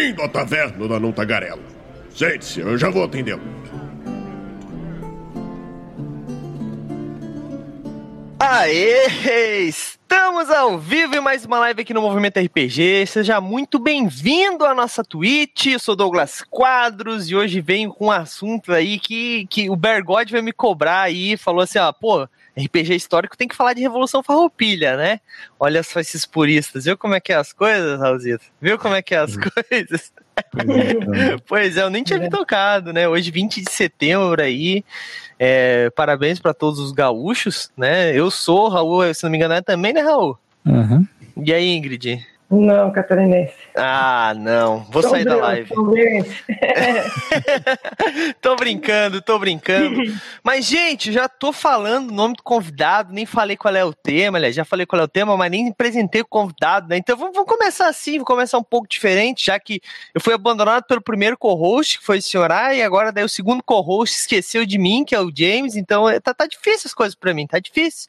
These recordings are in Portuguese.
Bem-vindo à taverna da Não Tagarela. Sente-se, eu já vou atendê-lo. Aê! Estamos ao vivo em mais uma live aqui no Movimento RPG. Seja muito bem-vindo à nossa Twitch. Eu sou Douglas Quadros e hoje venho com um assunto aí que, que o Bergode vai me cobrar aí. Falou assim: ó, pô, RPG histórico tem que falar de Revolução Farroupilha, né? Olha só esses puristas. Viu como é que é as coisas, Raulzito? Viu como é que é as uhum. coisas? pois é, eu nem tinha me tocado, né? Hoje, 20 de setembro aí. É, parabéns para todos os gaúchos, né? Eu sou Raul, se não me engano, é também, né, Raul? Uhum. E aí, Ingrid? Não, catarinense. Ah, não. Vou tô sair da live. tô brincando, tô brincando. Mas, gente, já tô falando o nome do convidado, nem falei qual é o tema, aliás, já falei qual é o tema, mas nem apresentei o convidado, né? Então vamos, vamos começar assim, vou começar um pouco diferente, já que eu fui abandonado pelo primeiro co-host, que foi o senhor e agora daí o segundo co-host esqueceu de mim, que é o James, então é, tá, tá difícil as coisas para mim, tá difícil.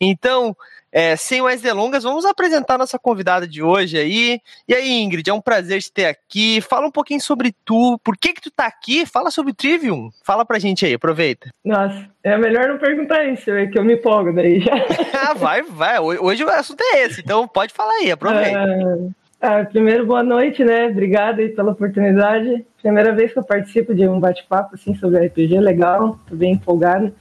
Então, é, sem mais delongas, vamos apresentar nossa convidada de hoje aí. E aí, Ingrid, é um prazer te ter aqui. Fala um pouquinho sobre tu, por que que tu tá aqui? Fala sobre o Trivium. Fala pra gente aí, aproveita. Nossa, é melhor não perguntar isso, é que eu me empolgo daí já. ah, vai, vai. Hoje o assunto é esse, então pode falar aí, aproveita. Ah, ah, primeiro, boa noite, né? Obrigada aí pela oportunidade. Primeira vez que eu participo de um bate-papo assim sobre RPG, legal, tô bem empolgada,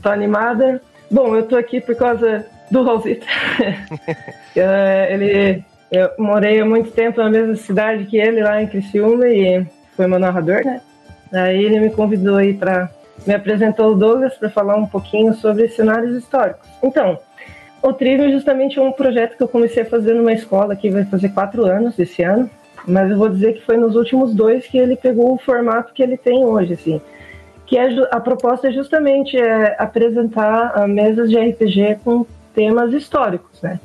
tô animada. Bom, eu tô aqui por causa do Raulzito. É, ele, eu morei há muito tempo na mesma cidade que ele, lá em Criciúma, e foi meu narrador, né? Aí ele me convidou aí para me apresentou o Douglas para falar um pouquinho sobre cenários históricos. Então, o Trivium é justamente um projeto que eu comecei a fazer numa escola que vai fazer quatro anos esse ano, mas eu vou dizer que foi nos últimos dois que ele pegou o formato que ele tem hoje, assim que é, a proposta é justamente é, apresentar mesas de RPG com temas históricos, né?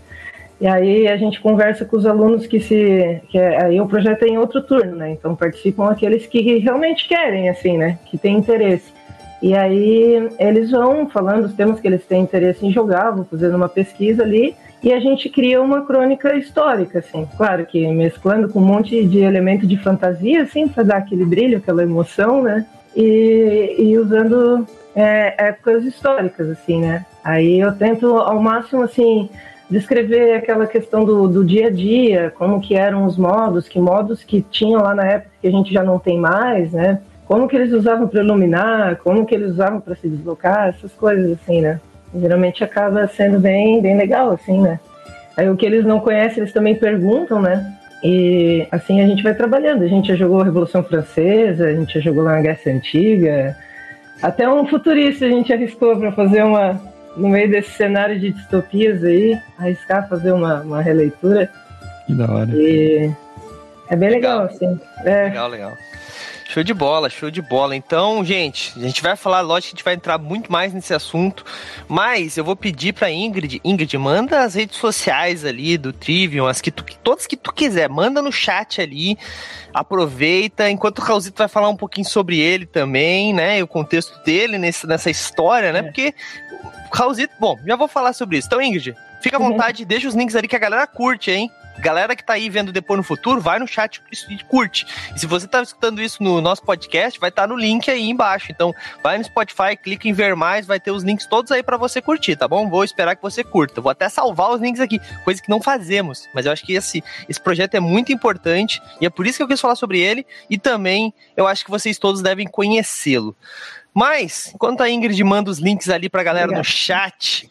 E aí a gente conversa com os alunos que se. Que é, aí o projeto é em outro turno, né? Então participam aqueles que realmente querem, assim, né? Que têm interesse. E aí eles vão falando os temas que eles têm interesse em jogar, vão fazendo uma pesquisa ali, e a gente cria uma crônica histórica, assim. Claro que mesclando com um monte de elemento de fantasia, assim, para dar aquele brilho, aquela emoção, né? E, e usando é, épocas históricas, assim, né? Aí eu tento ao máximo, assim, descrever aquela questão do, do dia a dia, como que eram os modos, que modos que tinham lá na época que a gente já não tem mais, né? Como que eles usavam para iluminar, como que eles usavam para se deslocar, essas coisas assim, né? Geralmente acaba sendo bem, bem legal, assim, né? Aí o que eles não conhecem, eles também perguntam, né? E assim a gente vai trabalhando. A gente já jogou a Revolução Francesa, a gente já jogou lá na Grécia Antiga, até um futurista a gente arriscou para fazer uma, no meio desse cenário de distopias aí, arriscar fazer uma, uma releitura. Que da hora. E é bem legal, legal assim. É. Legal, legal. Show de bola, show de bola. Então, gente, a gente vai falar, lógico que a gente vai entrar muito mais nesse assunto, mas eu vou pedir pra Ingrid, Ingrid, manda as redes sociais ali do Trivium, as que tu, todas que tu quiser, manda no chat ali, aproveita, enquanto o Raulzito vai falar um pouquinho sobre ele também, né, e o contexto dele nesse, nessa história, né, é. porque Raulzito, bom, já vou falar sobre isso. Então, Ingrid, fica à vontade, deixa os links ali que a galera curte, hein? Galera que tá aí vendo depois no futuro, vai no chat e curte. E se você tá escutando isso no nosso podcast, vai estar tá no link aí embaixo. Então, vai no Spotify, clica em ver mais, vai ter os links todos aí para você curtir, tá bom? Vou esperar que você curta. Vou até salvar os links aqui, coisa que não fazemos, mas eu acho que esse, esse projeto é muito importante e é por isso que eu quis falar sobre ele e também eu acho que vocês todos devem conhecê-lo. Mas, enquanto a Ingrid manda os links ali pra galera Obrigado. no chat,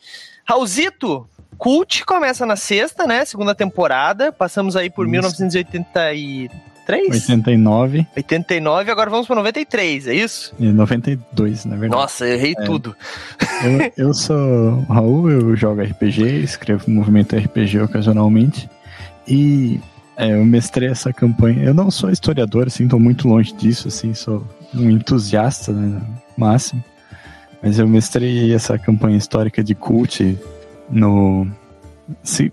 Raulzito, Cult começa na sexta, né? Segunda temporada. Passamos aí por Isso. 1983. 89. 89, agora vamos para 93, é isso? E 92, na verdade. Nossa, eu errei é. tudo. Eu, eu sou o Raul, eu jogo RPG, escrevo movimento RPG ocasionalmente. E é, eu mestrei essa campanha. Eu não sou historiador, assim, tô muito longe disso, assim, sou um entusiasta, né, máximo. Mas eu mestrei essa campanha histórica de cult no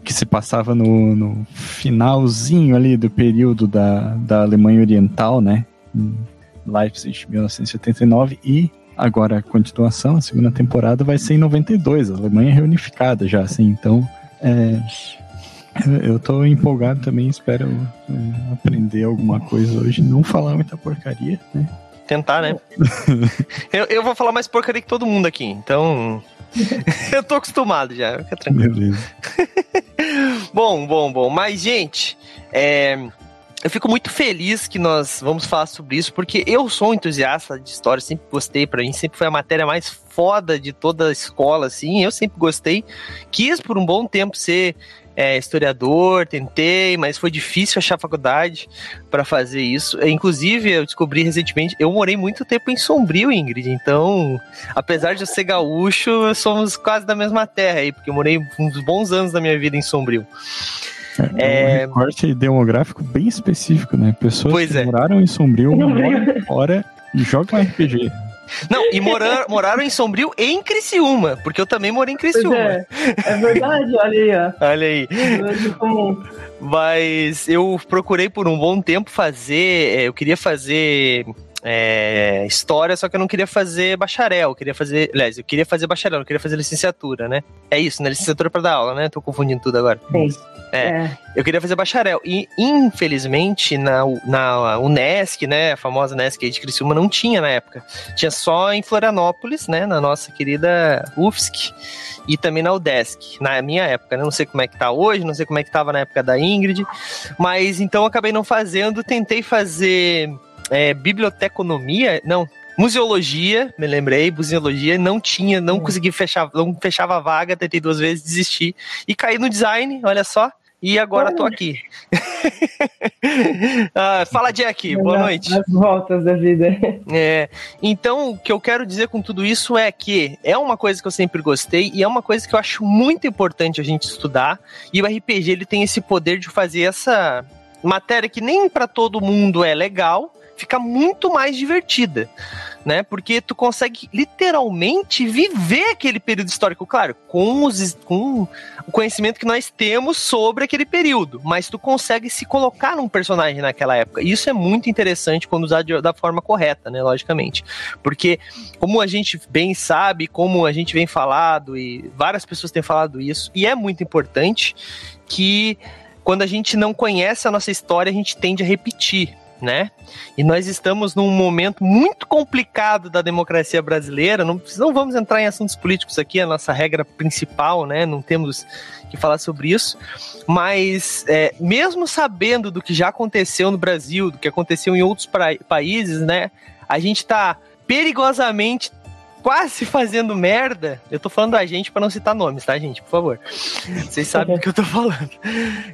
que se passava no, no, finalzinho ali do período da, da Alemanha Oriental, né? Leipzig, 1979, e agora a continuação, a segunda temporada, vai ser em 92, a Alemanha reunificada já, assim, então é, Eu tô empolgado também, espero é, aprender alguma coisa hoje. Não falar muita porcaria, né? Tentar, né? eu, eu vou falar mais porcaria que todo mundo aqui, então. eu tô acostumado já, fica tranquilo. Beleza. bom, bom, bom. Mas, gente, é, eu fico muito feliz que nós vamos falar sobre isso, porque eu sou um entusiasta de história, sempre gostei, para mim sempre foi a matéria mais foda de toda a escola, assim, eu sempre gostei. Quis por um bom tempo ser é, historiador, tentei, mas foi difícil achar faculdade para fazer isso. Inclusive, eu descobri recentemente, eu morei muito tempo em Sombrio, Ingrid. Então, apesar de eu ser gaúcho, somos quase da mesma terra aí, porque eu morei uns bons anos da minha vida em Sombrio. É, é um recorte demográfico bem específico, né? Pessoas pois que é. moraram em Sombrio, moram fora e jogam RPG. Não, e morar, moraram em Sombrio e em Criciúma, porque eu também morei em Criciúma. É, é, verdade, olha aí, ó. Olha aí. Mas eu procurei por um bom tempo fazer, é, eu queria fazer é, história, só que eu não queria fazer bacharel, eu queria fazer, aliás, eu queria fazer bacharel, não queria fazer licenciatura, né? É isso, né? Licenciatura para dar aula, né? Tô confundindo tudo agora. Sim. É, é, eu queria fazer bacharel. E, infelizmente, na, na Unesc, né, a famosa Unesc aí de Criciúma, não tinha na época. Tinha só em Florianópolis, né, na nossa querida UFSC, e também na UDESC, na minha época, né? Não sei como é que tá hoje, não sei como é que tava na época da Ingrid, mas então acabei não fazendo, tentei fazer é, biblioteconomia, não, museologia, me lembrei, museologia, não tinha, não hum. consegui fechar, não fechava a vaga, tentei duas vezes, desisti e caí no design, olha só. E agora tô aqui. ah, fala, Jack. Boa noite. As voltas da vida. É, então, o que eu quero dizer com tudo isso é que é uma coisa que eu sempre gostei e é uma coisa que eu acho muito importante a gente estudar. E o RPG ele tem esse poder de fazer essa matéria que nem para todo mundo é legal, fica muito mais divertida, né? Porque tu consegue literalmente viver aquele período histórico, claro, com, os, com o conhecimento que nós temos sobre aquele período, mas tu consegue se colocar num personagem naquela época. E isso é muito interessante quando usado da forma correta, né? Logicamente. Porque, como a gente bem sabe, como a gente vem falado, e várias pessoas têm falado isso, e é muito importante que quando a gente não conhece a nossa história, a gente tende a repetir né? E nós estamos num momento muito complicado da democracia brasileira. Não, não vamos entrar em assuntos políticos aqui, a nossa regra principal, né? Não temos que falar sobre isso. Mas, é, mesmo sabendo do que já aconteceu no Brasil, do que aconteceu em outros países, né? A gente está perigosamente quase fazendo merda. Eu tô falando da gente para não citar nomes, tá, gente? Por favor. Vocês sabem do que eu tô falando.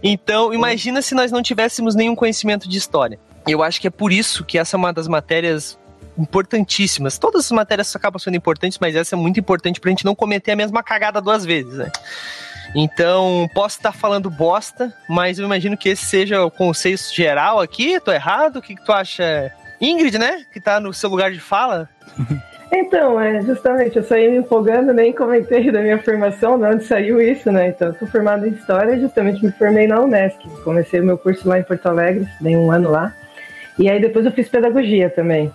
Então, imagina se nós não tivéssemos nenhum conhecimento de história. Eu acho que é por isso que essa é uma das matérias importantíssimas. Todas as matérias acabam sendo importantes, mas essa é muito importante pra gente não cometer a mesma cagada duas vezes, né? Então, posso estar falando bosta, mas eu imagino que esse seja o conceito geral aqui. Tô errado? O que, que tu acha? Ingrid, né? Que tá no seu lugar de fala. Então, é, justamente, eu saí me empolgando, nem comentei da minha formação, de onde saiu isso, né? Então, eu sou formado em História, justamente me formei na Unesc. Comecei o meu curso lá em Porto Alegre, dei um ano lá. E aí depois eu fiz pedagogia também.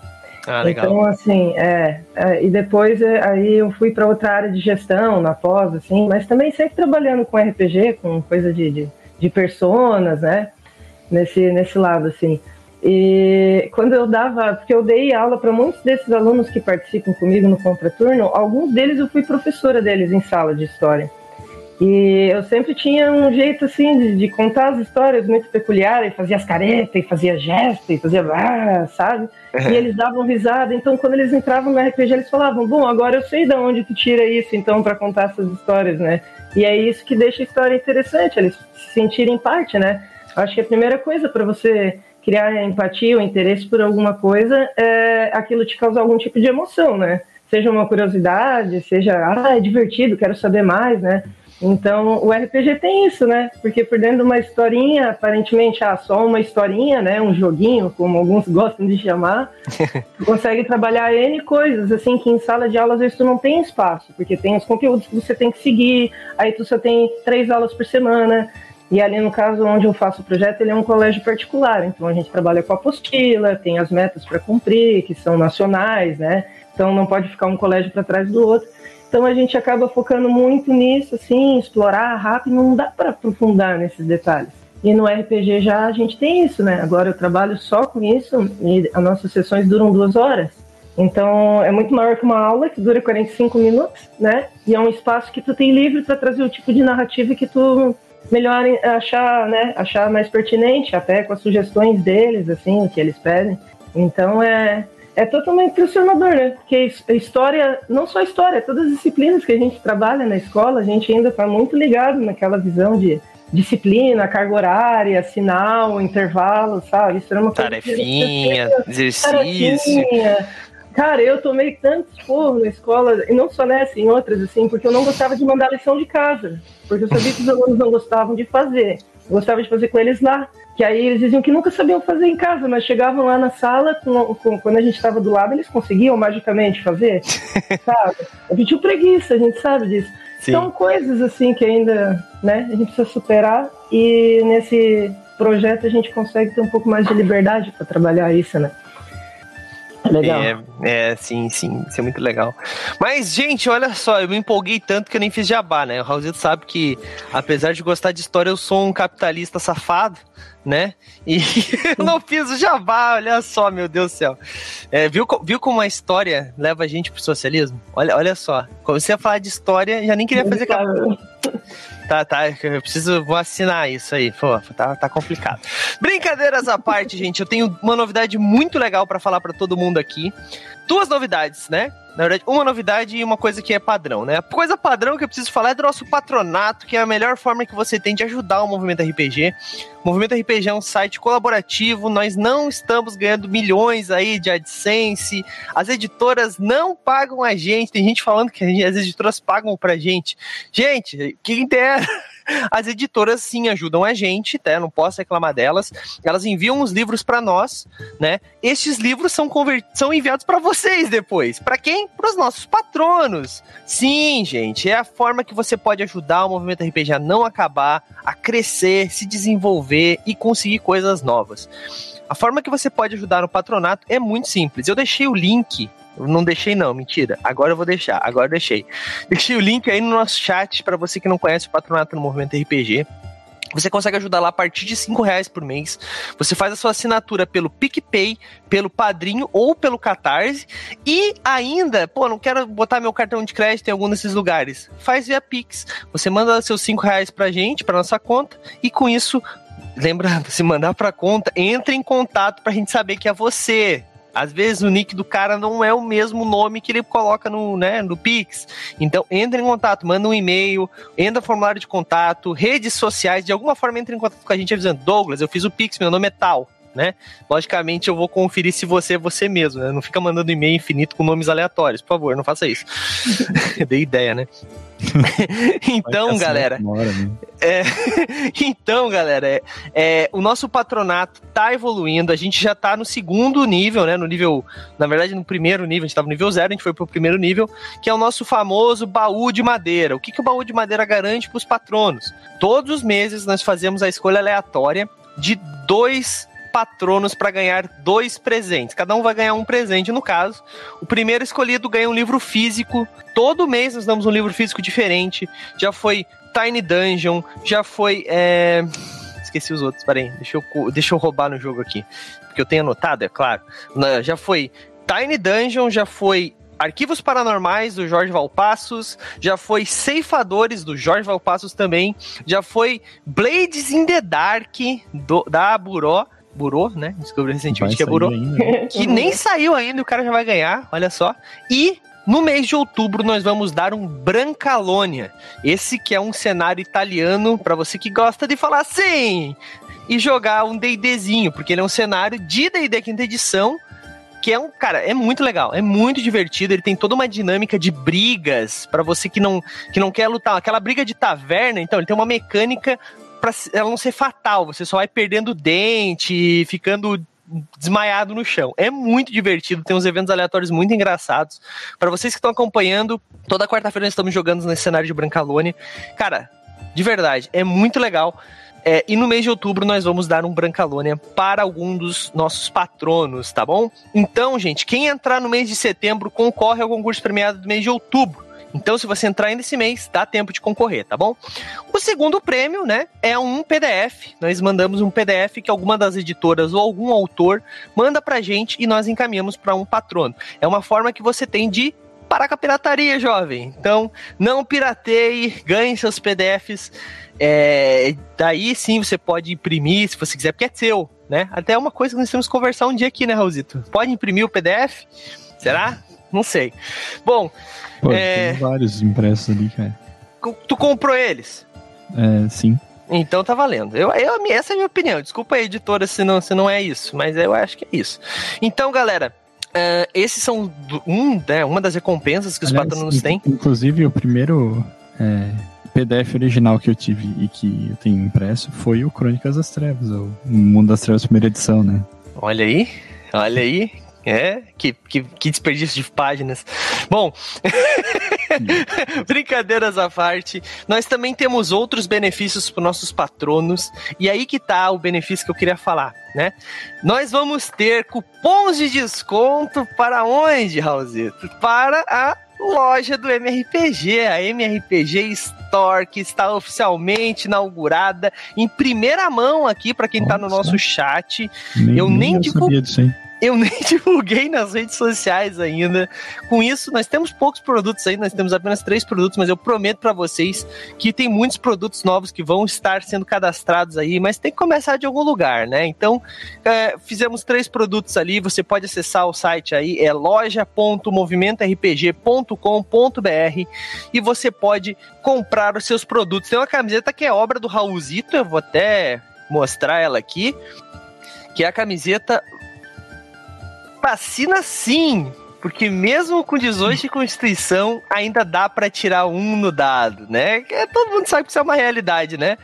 Ah, legal. Então, assim, é, é e depois é, aí eu fui para outra área de gestão, na pós, assim, mas também sempre trabalhando com RPG, com coisa de, de, de personas, né? Nesse, nesse lado, assim. E quando eu dava, porque eu dei aula para muitos desses alunos que participam comigo no contraturno, alguns deles eu fui professora deles em sala de história. E eu sempre tinha um jeito assim de, de contar as histórias muito peculiar, e fazia as caretas, e fazia gestos, e fazia ah, sabe? E eles davam risada. Então, quando eles entravam no RPG, eles falavam: Bom, agora eu sei de onde tu tira isso, então, para contar essas histórias, né? E é isso que deixa a história interessante, eles se sentirem parte, né? Acho que a primeira coisa para você criar empatia ou interesse por alguma coisa é aquilo te causar algum tipo de emoção, né? Seja uma curiosidade, seja, ah, é divertido, quero saber mais, né? Então, o RPG tem isso, né? Porque por dentro de uma historinha, aparentemente, ah, só uma historinha, né? Um joguinho, como alguns gostam de chamar, tu consegue trabalhar N coisas, assim, que em sala de aula às vezes tu não tem espaço, porque tem os conteúdos que você tem que seguir, aí tu só tem três aulas por semana, e ali no caso onde eu faço o projeto, ele é um colégio particular, então a gente trabalha com apostila, tem as metas para cumprir, que são nacionais, né? Então não pode ficar um colégio para trás do outro. Então a gente acaba focando muito nisso, assim, explorar rápido, não dá para aprofundar nesses detalhes. E no RPG já a gente tem isso, né? Agora eu trabalho só com isso e as nossas sessões duram duas horas. Então é muito maior que uma aula que dura 45 minutos, né? E é um espaço que tu tem livre para trazer o tipo de narrativa que tu melhor achar, né? Achar mais pertinente, até com as sugestões deles, assim, o que eles pedem. Então é é totalmente impressionador, né? Porque a história, não só a história, todas as disciplinas que a gente trabalha na escola, a gente ainda está muito ligado naquela visão de disciplina, carga horária, sinal, intervalo, sabe? Isso era uma coisa Tarefinha, exercício. Tarefinha. Cara, eu tomei tantos porros na escola, e não só nessa, em outras, assim, porque eu não gostava de mandar lição de casa. Porque eu sabia que os alunos não gostavam de fazer. Eu gostava de fazer com eles lá. Que aí eles diziam que nunca sabiam fazer em casa, mas chegavam lá na sala, com, com, quando a gente estava do lado, eles conseguiam magicamente fazer, sabe? A gente tinha preguiça, a gente sabe disso. Sim. São coisas assim que ainda né, a gente precisa superar e nesse projeto a gente consegue ter um pouco mais de liberdade para trabalhar isso, né? É legal. É, é, sim, sim, isso é muito legal. Mas, gente, olha só, eu me empolguei tanto que eu nem fiz jabá, né? O Raulzito sabe que, apesar de gostar de história, eu sou um capitalista safado, né? E eu não fiz o jabá, olha só, meu Deus do céu. É, viu, viu como a história leva a gente pro socialismo? Olha, olha só, comecei a falar de história, já nem queria fazer capítulo. Tá, tá, eu preciso, vou assinar isso aí, pô, tá, tá complicado. Brincadeiras à parte, gente, eu tenho uma novidade muito legal para falar para todo mundo aqui. Duas novidades, né? Na verdade, uma novidade e uma coisa que é padrão, né? A coisa padrão que eu preciso falar é do nosso patronato, que é a melhor forma que você tem de ajudar o movimento RPG. O movimento RPG é um site colaborativo, nós não estamos ganhando milhões aí de AdSense, as editoras não pagam a gente, tem gente falando que as editoras pagam pra gente. Gente, quem as editoras sim ajudam a gente, tá? Não posso reclamar delas. Elas enviam os livros para nós, né? Estes livros são, são enviados para vocês depois. Para quem? Para os nossos patronos. Sim, gente, é a forma que você pode ajudar o movimento RPG a não acabar, a crescer, se desenvolver e conseguir coisas novas. A forma que você pode ajudar no patronato é muito simples. Eu deixei o link não deixei não, mentira. Agora eu vou deixar, agora eu deixei. Deixei o link aí no nosso chat para você que não conhece o Patronato no Movimento RPG. Você consegue ajudar lá a partir de 5 reais por mês. Você faz a sua assinatura pelo PicPay, pelo Padrinho ou pelo Catarse. E ainda, pô, não quero botar meu cartão de crédito em algum desses lugares. Faz via Pix. Você manda seus 5 reais pra gente, pra nossa conta. E com isso, lembrando, se mandar pra conta, entre em contato pra gente saber que é você. Às vezes o nick do cara não é o mesmo nome que ele coloca no, né, no Pix. Então, entre em contato, manda um e-mail, entra no formulário de contato, redes sociais, de alguma forma entre em contato com a gente avisando, Douglas, eu fiz o Pix, meu nome é tal. Né? Logicamente, eu vou conferir se você é você mesmo, né? Não fica mandando e-mail infinito com nomes aleatórios, por favor, não faça isso. Dei ideia, né? então, galera. né? é, então, galera, é, é, o nosso patronato tá evoluindo. A gente já tá no segundo nível, né? No nível. Na verdade, no primeiro nível, a gente tava no nível zero, a gente foi pro primeiro nível, que é o nosso famoso baú de madeira. O que, que o baú de madeira garante pros patronos? Todos os meses nós fazemos a escolha aleatória de dois patronos para ganhar dois presentes. Cada um vai ganhar um presente, no caso. O primeiro escolhido ganha um livro físico. Todo mês nós damos um livro físico diferente. Já foi Tiny Dungeon, já foi. É... Esqueci os outros, peraí. Deixa eu, deixa eu roubar no jogo aqui. Porque eu tenho anotado, é claro. Já foi Tiny Dungeon, já foi Arquivos Paranormais, do Jorge Valpassos, já foi Ceifadores, do Jorge Valpassos também, já foi Blades in the Dark, do, da Buró, Burô, né? Descobri recentemente vai que é Burô. Ainda, né? Que nem saiu ainda, o cara já vai ganhar, olha só. E no mês de outubro nós vamos dar um Brancalônia. Esse que é um cenário italiano para você que gosta de falar assim e jogar um D&Dzinho, porque ele é um cenário de D&D quinta edição, que é um, cara, é muito legal, é muito divertido, ele tem toda uma dinâmica de brigas para você que não que não quer lutar, aquela briga de taverna, então ele tem uma mecânica para ela não ser fatal. Você só vai perdendo dente, ficando desmaiado no chão. É muito divertido, tem uns eventos aleatórios muito engraçados. Para vocês que estão acompanhando, toda quarta-feira nós estamos jogando nesse cenário de Brancalone. Cara, de verdade, é muito legal. É, e no mês de outubro nós vamos dar um Brancalônia para algum dos nossos patronos, tá bom? Então, gente, quem entrar no mês de setembro concorre ao concurso premiado do mês de outubro. Então, se você entrar nesse mês, dá tempo de concorrer, tá bom? O segundo prêmio, né, é um PDF. Nós mandamos um PDF que alguma das editoras ou algum autor manda pra gente e nós encaminhamos para um patrono. É uma forma que você tem de parar com a pirataria, jovem. Então, não pirateie, ganhe seus PDFs. É, daí sim você pode imprimir, se você quiser, porque é seu, né? Até é uma coisa que nós temos que conversar um dia aqui, né, Raulzito? Pode imprimir o PDF? Será? Não sei. Bom. Pô, é... tem vários impressos ali, cara. Tu comprou eles? É, sim. Então tá valendo. Eu, eu, essa é a minha opinião. Desculpa aí, editora, se não, se não é isso, mas eu acho que é isso. Então, galera, Uh, esses são um, né, uma das recompensas que os Aliás, patronos têm. Inclusive, o primeiro é, PDF original que eu tive e que eu tenho impresso foi o Crônicas das Trevas, o Mundo das Trevas, primeira edição, né? Olha aí, olha aí. É, que, que, que desperdício de páginas. Bom, brincadeiras à parte, nós também temos outros benefícios para nossos patronos, e aí que tá o benefício que eu queria falar, né? Nós vamos ter cupons de desconto para onde, Raulzito? Para a loja do MRPG, a MRPG Store, que está oficialmente inaugurada em primeira mão aqui para quem está no nosso chat. Nem, eu nem, nem divulguei. Disso, hein? Eu nem divulguei nas redes sociais ainda. Com isso, nós temos poucos produtos aí, nós temos apenas três produtos, mas eu prometo para vocês que tem muitos produtos novos que vão estar sendo cadastrados aí, mas tem que começar de algum lugar, né? Então, é, fizemos três produtos ali, você pode acessar o site aí, é loja.movimentorpg.com.br e você pode comprar os seus produtos. Tem uma camiseta que é obra do Raulzito, eu vou até mostrar ela aqui, que é a camiseta Vacina sim, porque mesmo com 18 de Constituição, ainda dá para tirar um no dado, né? Todo mundo sabe que isso é uma realidade, né?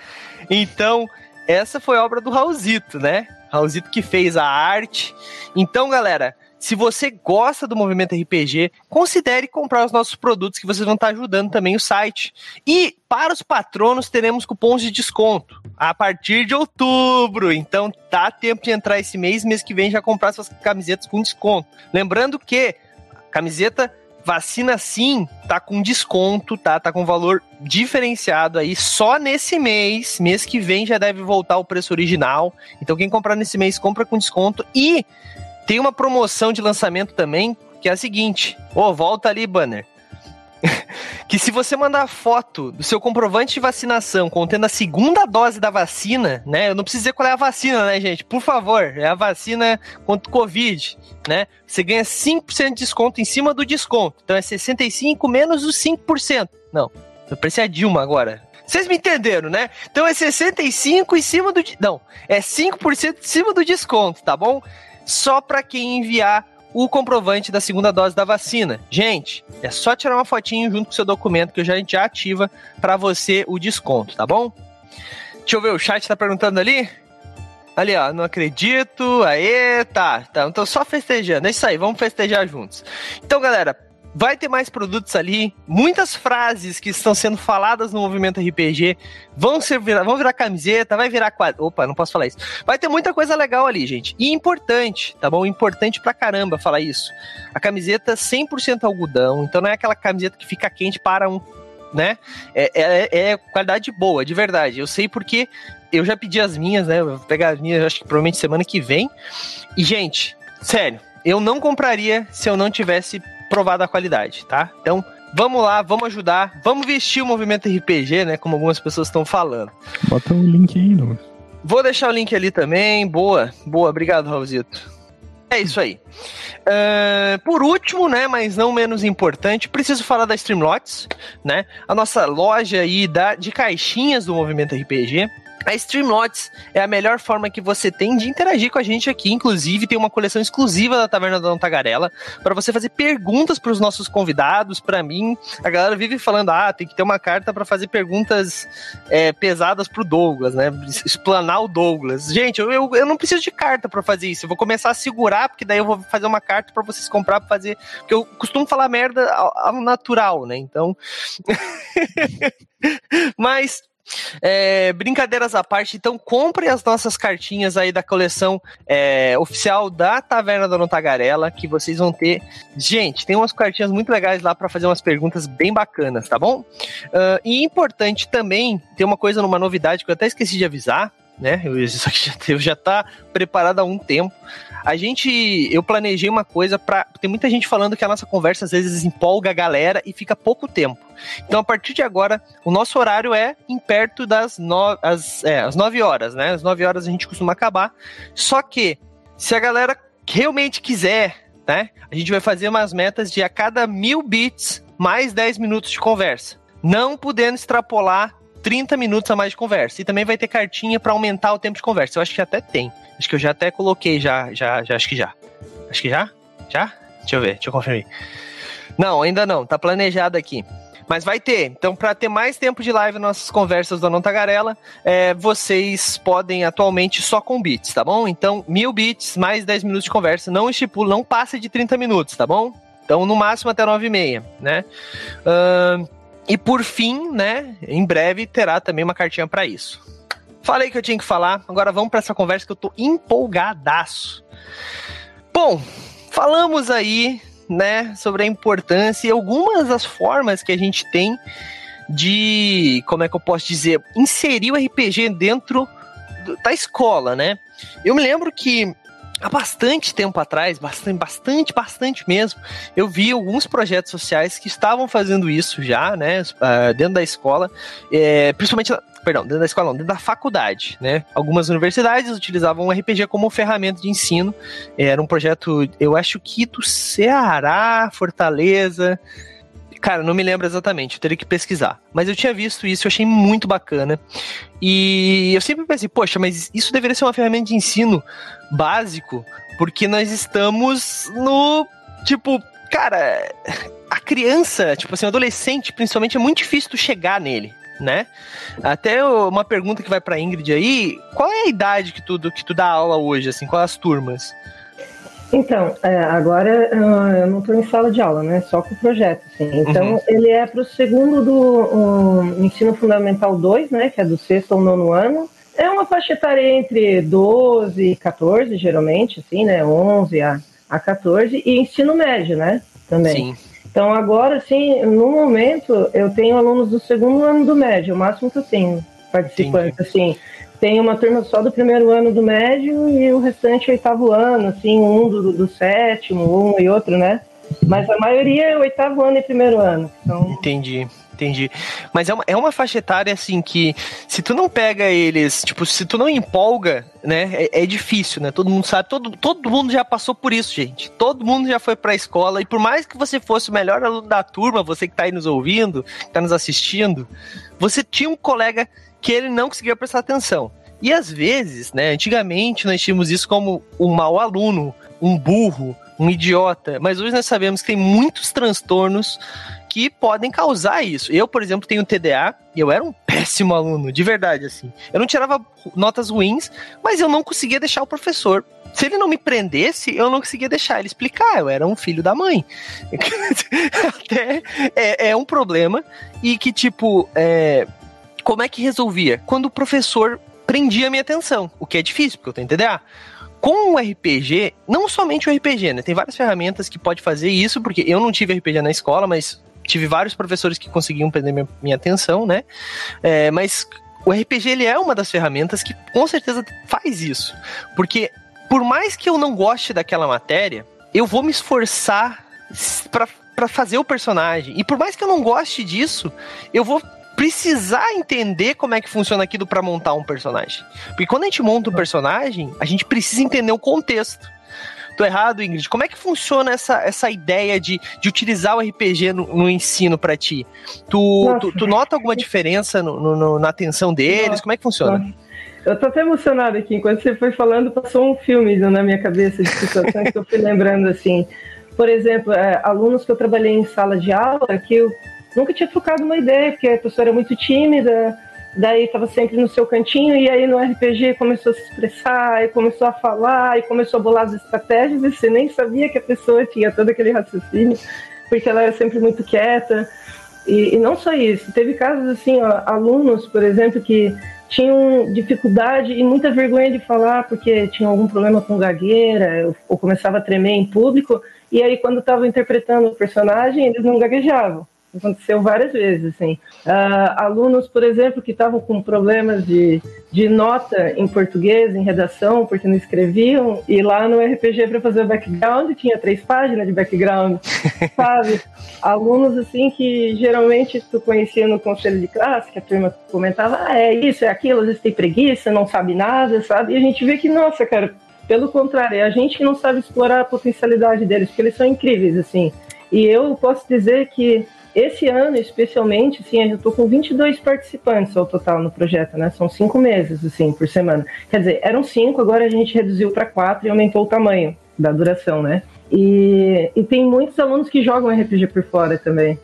Então, essa foi obra do Raulzito, né? Raulzito que fez a arte. Então, galera, se você gosta do movimento RPG, considere comprar os nossos produtos que vocês vão estar ajudando também o site. E para os patronos teremos cupons de desconto a partir de outubro. Então dá tempo de entrar esse mês, mês que vem já comprar suas camisetas com desconto. Lembrando que camiseta vacina sim tá com desconto, tá? Tá com valor diferenciado aí só nesse mês. Mês que vem já deve voltar o preço original. Então quem comprar nesse mês compra com desconto e tem uma promoção de lançamento também, que é a seguinte. Ô, oh, volta ali, banner. que se você mandar foto do seu comprovante de vacinação contendo a segunda dose da vacina, né? Eu não preciso dizer qual é a vacina, né, gente? Por favor, é a vacina contra o Covid, né? Você ganha 5% de desconto em cima do desconto. Então é 65 menos os 5%. Não, eu parecia a Dilma agora. Vocês me entenderam, né? Então é 65 em cima do. Não, é 5% em cima do desconto, tá bom? Só para quem enviar o comprovante da segunda dose da vacina. Gente, é só tirar uma fotinho junto com o seu documento que a gente já ativa para você o desconto, tá bom? Deixa eu ver, o chat tá perguntando ali. Ali, ó, não acredito. Aê, tá, tá. Então só festejando. É isso aí, vamos festejar juntos. Então, galera, Vai ter mais produtos ali, muitas frases que estão sendo faladas no movimento RPG vão, ser, vão virar camiseta, vai virar quadro. Opa, não posso falar isso. Vai ter muita coisa legal ali, gente. E importante, tá bom? Importante pra caramba falar isso. A camiseta 100% algodão, então não é aquela camiseta que fica quente para um né? É, é, é, qualidade boa, de verdade. Eu sei porque eu já pedi as minhas, né? Vou pegar as minhas, acho que provavelmente semana que vem. E, gente, sério, eu não compraria se eu não tivesse provada a qualidade, tá? Então, vamos lá, vamos ajudar, vamos vestir o movimento RPG, né? Como algumas pessoas estão falando. Bota o um link aí, Lucas. Vou deixar o link ali também. Boa, boa, obrigado, Raulzito. É isso aí. Uh, por último, né, mas não menos importante, preciso falar da Streamlots, né? A nossa loja aí da, de caixinhas do movimento RPG. A Streamlots é a melhor forma que você tem de interagir com a gente aqui. Inclusive, tem uma coleção exclusiva da Taverna da Tagarela para você fazer perguntas para os nossos convidados, para mim. A galera vive falando: ah, tem que ter uma carta para fazer perguntas é, pesadas pro Douglas, né? Explanar o Douglas. Gente, eu, eu, eu não preciso de carta para fazer isso. Eu vou começar a segurar, porque daí eu vou fazer uma carta para vocês comprar para fazer. Porque eu costumo falar merda ao, ao natural, né? Então. Mas É, brincadeiras à parte, então compre as nossas cartinhas aí da coleção é, oficial da Taverna da Tagarela, que vocês vão ter. Gente, tem umas cartinhas muito legais lá para fazer umas perguntas bem bacanas, tá bom? Uh, e importante também, tem uma coisa numa novidade que eu até esqueci de avisar, né? Isso aqui já, já tá preparado há um tempo. A gente, eu planejei uma coisa para tem muita gente falando que a nossa conversa às vezes empolga a galera e fica pouco tempo. Então a partir de agora, o nosso horário é em perto das no, as, é, as 9 horas, né? Às 9 horas a gente costuma acabar. Só que se a galera realmente quiser, né? A gente vai fazer umas metas de a cada mil bits mais 10 minutos de conversa. Não podendo extrapolar 30 minutos a mais de conversa. E também vai ter cartinha para aumentar o tempo de conversa. Eu acho que até tem. Acho que eu já até coloquei, já, já, já, acho que já. Acho que já? Já? Deixa eu ver, deixa eu conferir. Não, ainda não, tá planejado aqui. Mas vai ter. Então, para ter mais tempo de live nossas conversas do Não Tagarela, é, vocês podem atualmente só com bits, tá bom? Então, mil bits, mais 10 minutos de conversa. Não estipula, não passa de 30 minutos, tá bom? Então, no máximo até 9 e meia, né? Uh, e por fim, né, em breve terá também uma cartinha para isso. Falei que eu tinha que falar, agora vamos para essa conversa que eu tô empolgadaço. Bom, falamos aí, né, sobre a importância e algumas das formas que a gente tem de, como é que eu posso dizer, inserir o RPG dentro da escola, né? Eu me lembro que há bastante tempo atrás, bastante, bastante, bastante mesmo, eu vi alguns projetos sociais que estavam fazendo isso já, né, uh, dentro da escola, é, principalmente perdão, dentro da escola não, dentro da faculdade, né? Algumas universidades utilizavam o RPG como ferramenta de ensino. Era um projeto, eu acho que do Ceará, Fortaleza, Cara, não me lembro exatamente, eu teria que pesquisar. Mas eu tinha visto isso, eu achei muito bacana. E eu sempre pensei, poxa, mas isso deveria ser uma ferramenta de ensino básico, porque nós estamos no. Tipo, cara, a criança, tipo assim, o adolescente, principalmente, é muito difícil tu chegar nele né? Até uma pergunta que vai para Ingrid aí, qual é a idade que tu, que tu dá aula hoje, assim, quais as turmas? Então, é, agora uh, eu não estou em sala de aula, né? Só com o projeto, assim. Então, uhum. ele é para o segundo do ensino fundamental 2, né? Que é do sexto ao nono ano. É uma faixa etária entre 12 e 14, geralmente, assim, né? 11 a, a 14. E ensino médio, né? Também. Sim. Então, agora, assim, no momento, eu tenho alunos do segundo ano do médio, o máximo que eu tenho participantes, assim tem uma turma só do primeiro ano do médio e o restante oitavo ano, assim, um do, do sétimo, um e outro, né? Mas a maioria é oitavo ano e primeiro ano. Então... Entendi. Entendi. Mas é uma, é uma faixa etária, assim, que se tu não pega eles, tipo, se tu não empolga, né, é, é, difícil, né? Todo mundo sabe, todo, todo mundo já passou por isso, gente. Todo mundo já foi pra escola, e por mais que você fosse o melhor aluno da turma, você que tá aí nos ouvindo, que tá nos assistindo, você tinha um colega que ele não conseguia prestar atenção. E às vezes, né, antigamente nós tínhamos isso como um mau aluno, um burro, um idiota, mas hoje nós sabemos que tem muitos transtornos que podem causar isso. Eu, por exemplo, tenho TDA e eu era um péssimo aluno, de verdade, assim. Eu não tirava notas ruins, mas eu não conseguia deixar o professor. Se ele não me prendesse, eu não conseguia deixar ele explicar. Eu era um filho da mãe. Até é, é um problema. E que, tipo, é, como é que resolvia? Quando o professor prendia a minha atenção, o que é difícil, porque eu tenho TDA. Com o RPG, não somente o RPG, né? Tem várias ferramentas que pode fazer isso, porque eu não tive RPG na escola, mas tive vários professores que conseguiam prender minha, minha atenção, né? É, mas o RPG ele é uma das ferramentas que com certeza faz isso. Porque por mais que eu não goste daquela matéria, eu vou me esforçar para fazer o personagem. E por mais que eu não goste disso, eu vou precisar entender como é que funciona aquilo para montar um personagem. Porque quando a gente monta um personagem, a gente precisa entender o contexto. Tô errado, Ingrid? Como é que funciona essa, essa ideia de, de utilizar o RPG no, no ensino para ti? Tu, tu, tu, nota alguma diferença no, no, na atenção deles? Nossa. Como é que funciona? Eu tô até emocionada aqui. Enquanto você foi falando, passou um filme na minha cabeça de situações que eu fui lembrando assim. Por exemplo, é, alunos que eu trabalhei em sala de aula que eu nunca tinha trocado uma ideia, porque a pessoa era muito tímida, daí estava sempre no seu cantinho, e aí no RPG começou a se expressar, e começou a falar, e começou a bolar as estratégias, e você nem sabia que a pessoa tinha todo aquele raciocínio, porque ela era sempre muito quieta. E, e não só isso, teve casos assim, ó, alunos, por exemplo, que tinham dificuldade e muita vergonha de falar porque tinham algum problema com gagueira ou começava a tremer em público. E aí, quando estavam interpretando o personagem, eles não gaguejavam. Aconteceu várias vezes, assim. Uh, alunos, por exemplo, que estavam com problemas de, de nota em português, em redação, porque não escreviam, e lá no RPG para fazer o background tinha três páginas de background, sabe? Alunos, assim, que geralmente tu conhecia no conselho de classe, que a turma comentava, ah, é isso, é aquilo, às vezes tem preguiça, não sabe nada, sabe? E a gente vê que, nossa, cara, pelo contrário, é a gente que não sabe explorar a potencialidade deles, porque eles são incríveis, assim. E eu posso dizer que esse ano, especialmente, assim, eu estou com 22 participantes ao total no projeto, né? São cinco meses, assim, por semana. Quer dizer, eram cinco, agora a gente reduziu para quatro e aumentou o tamanho da duração, né? E, e tem muitos alunos que jogam RPG por fora também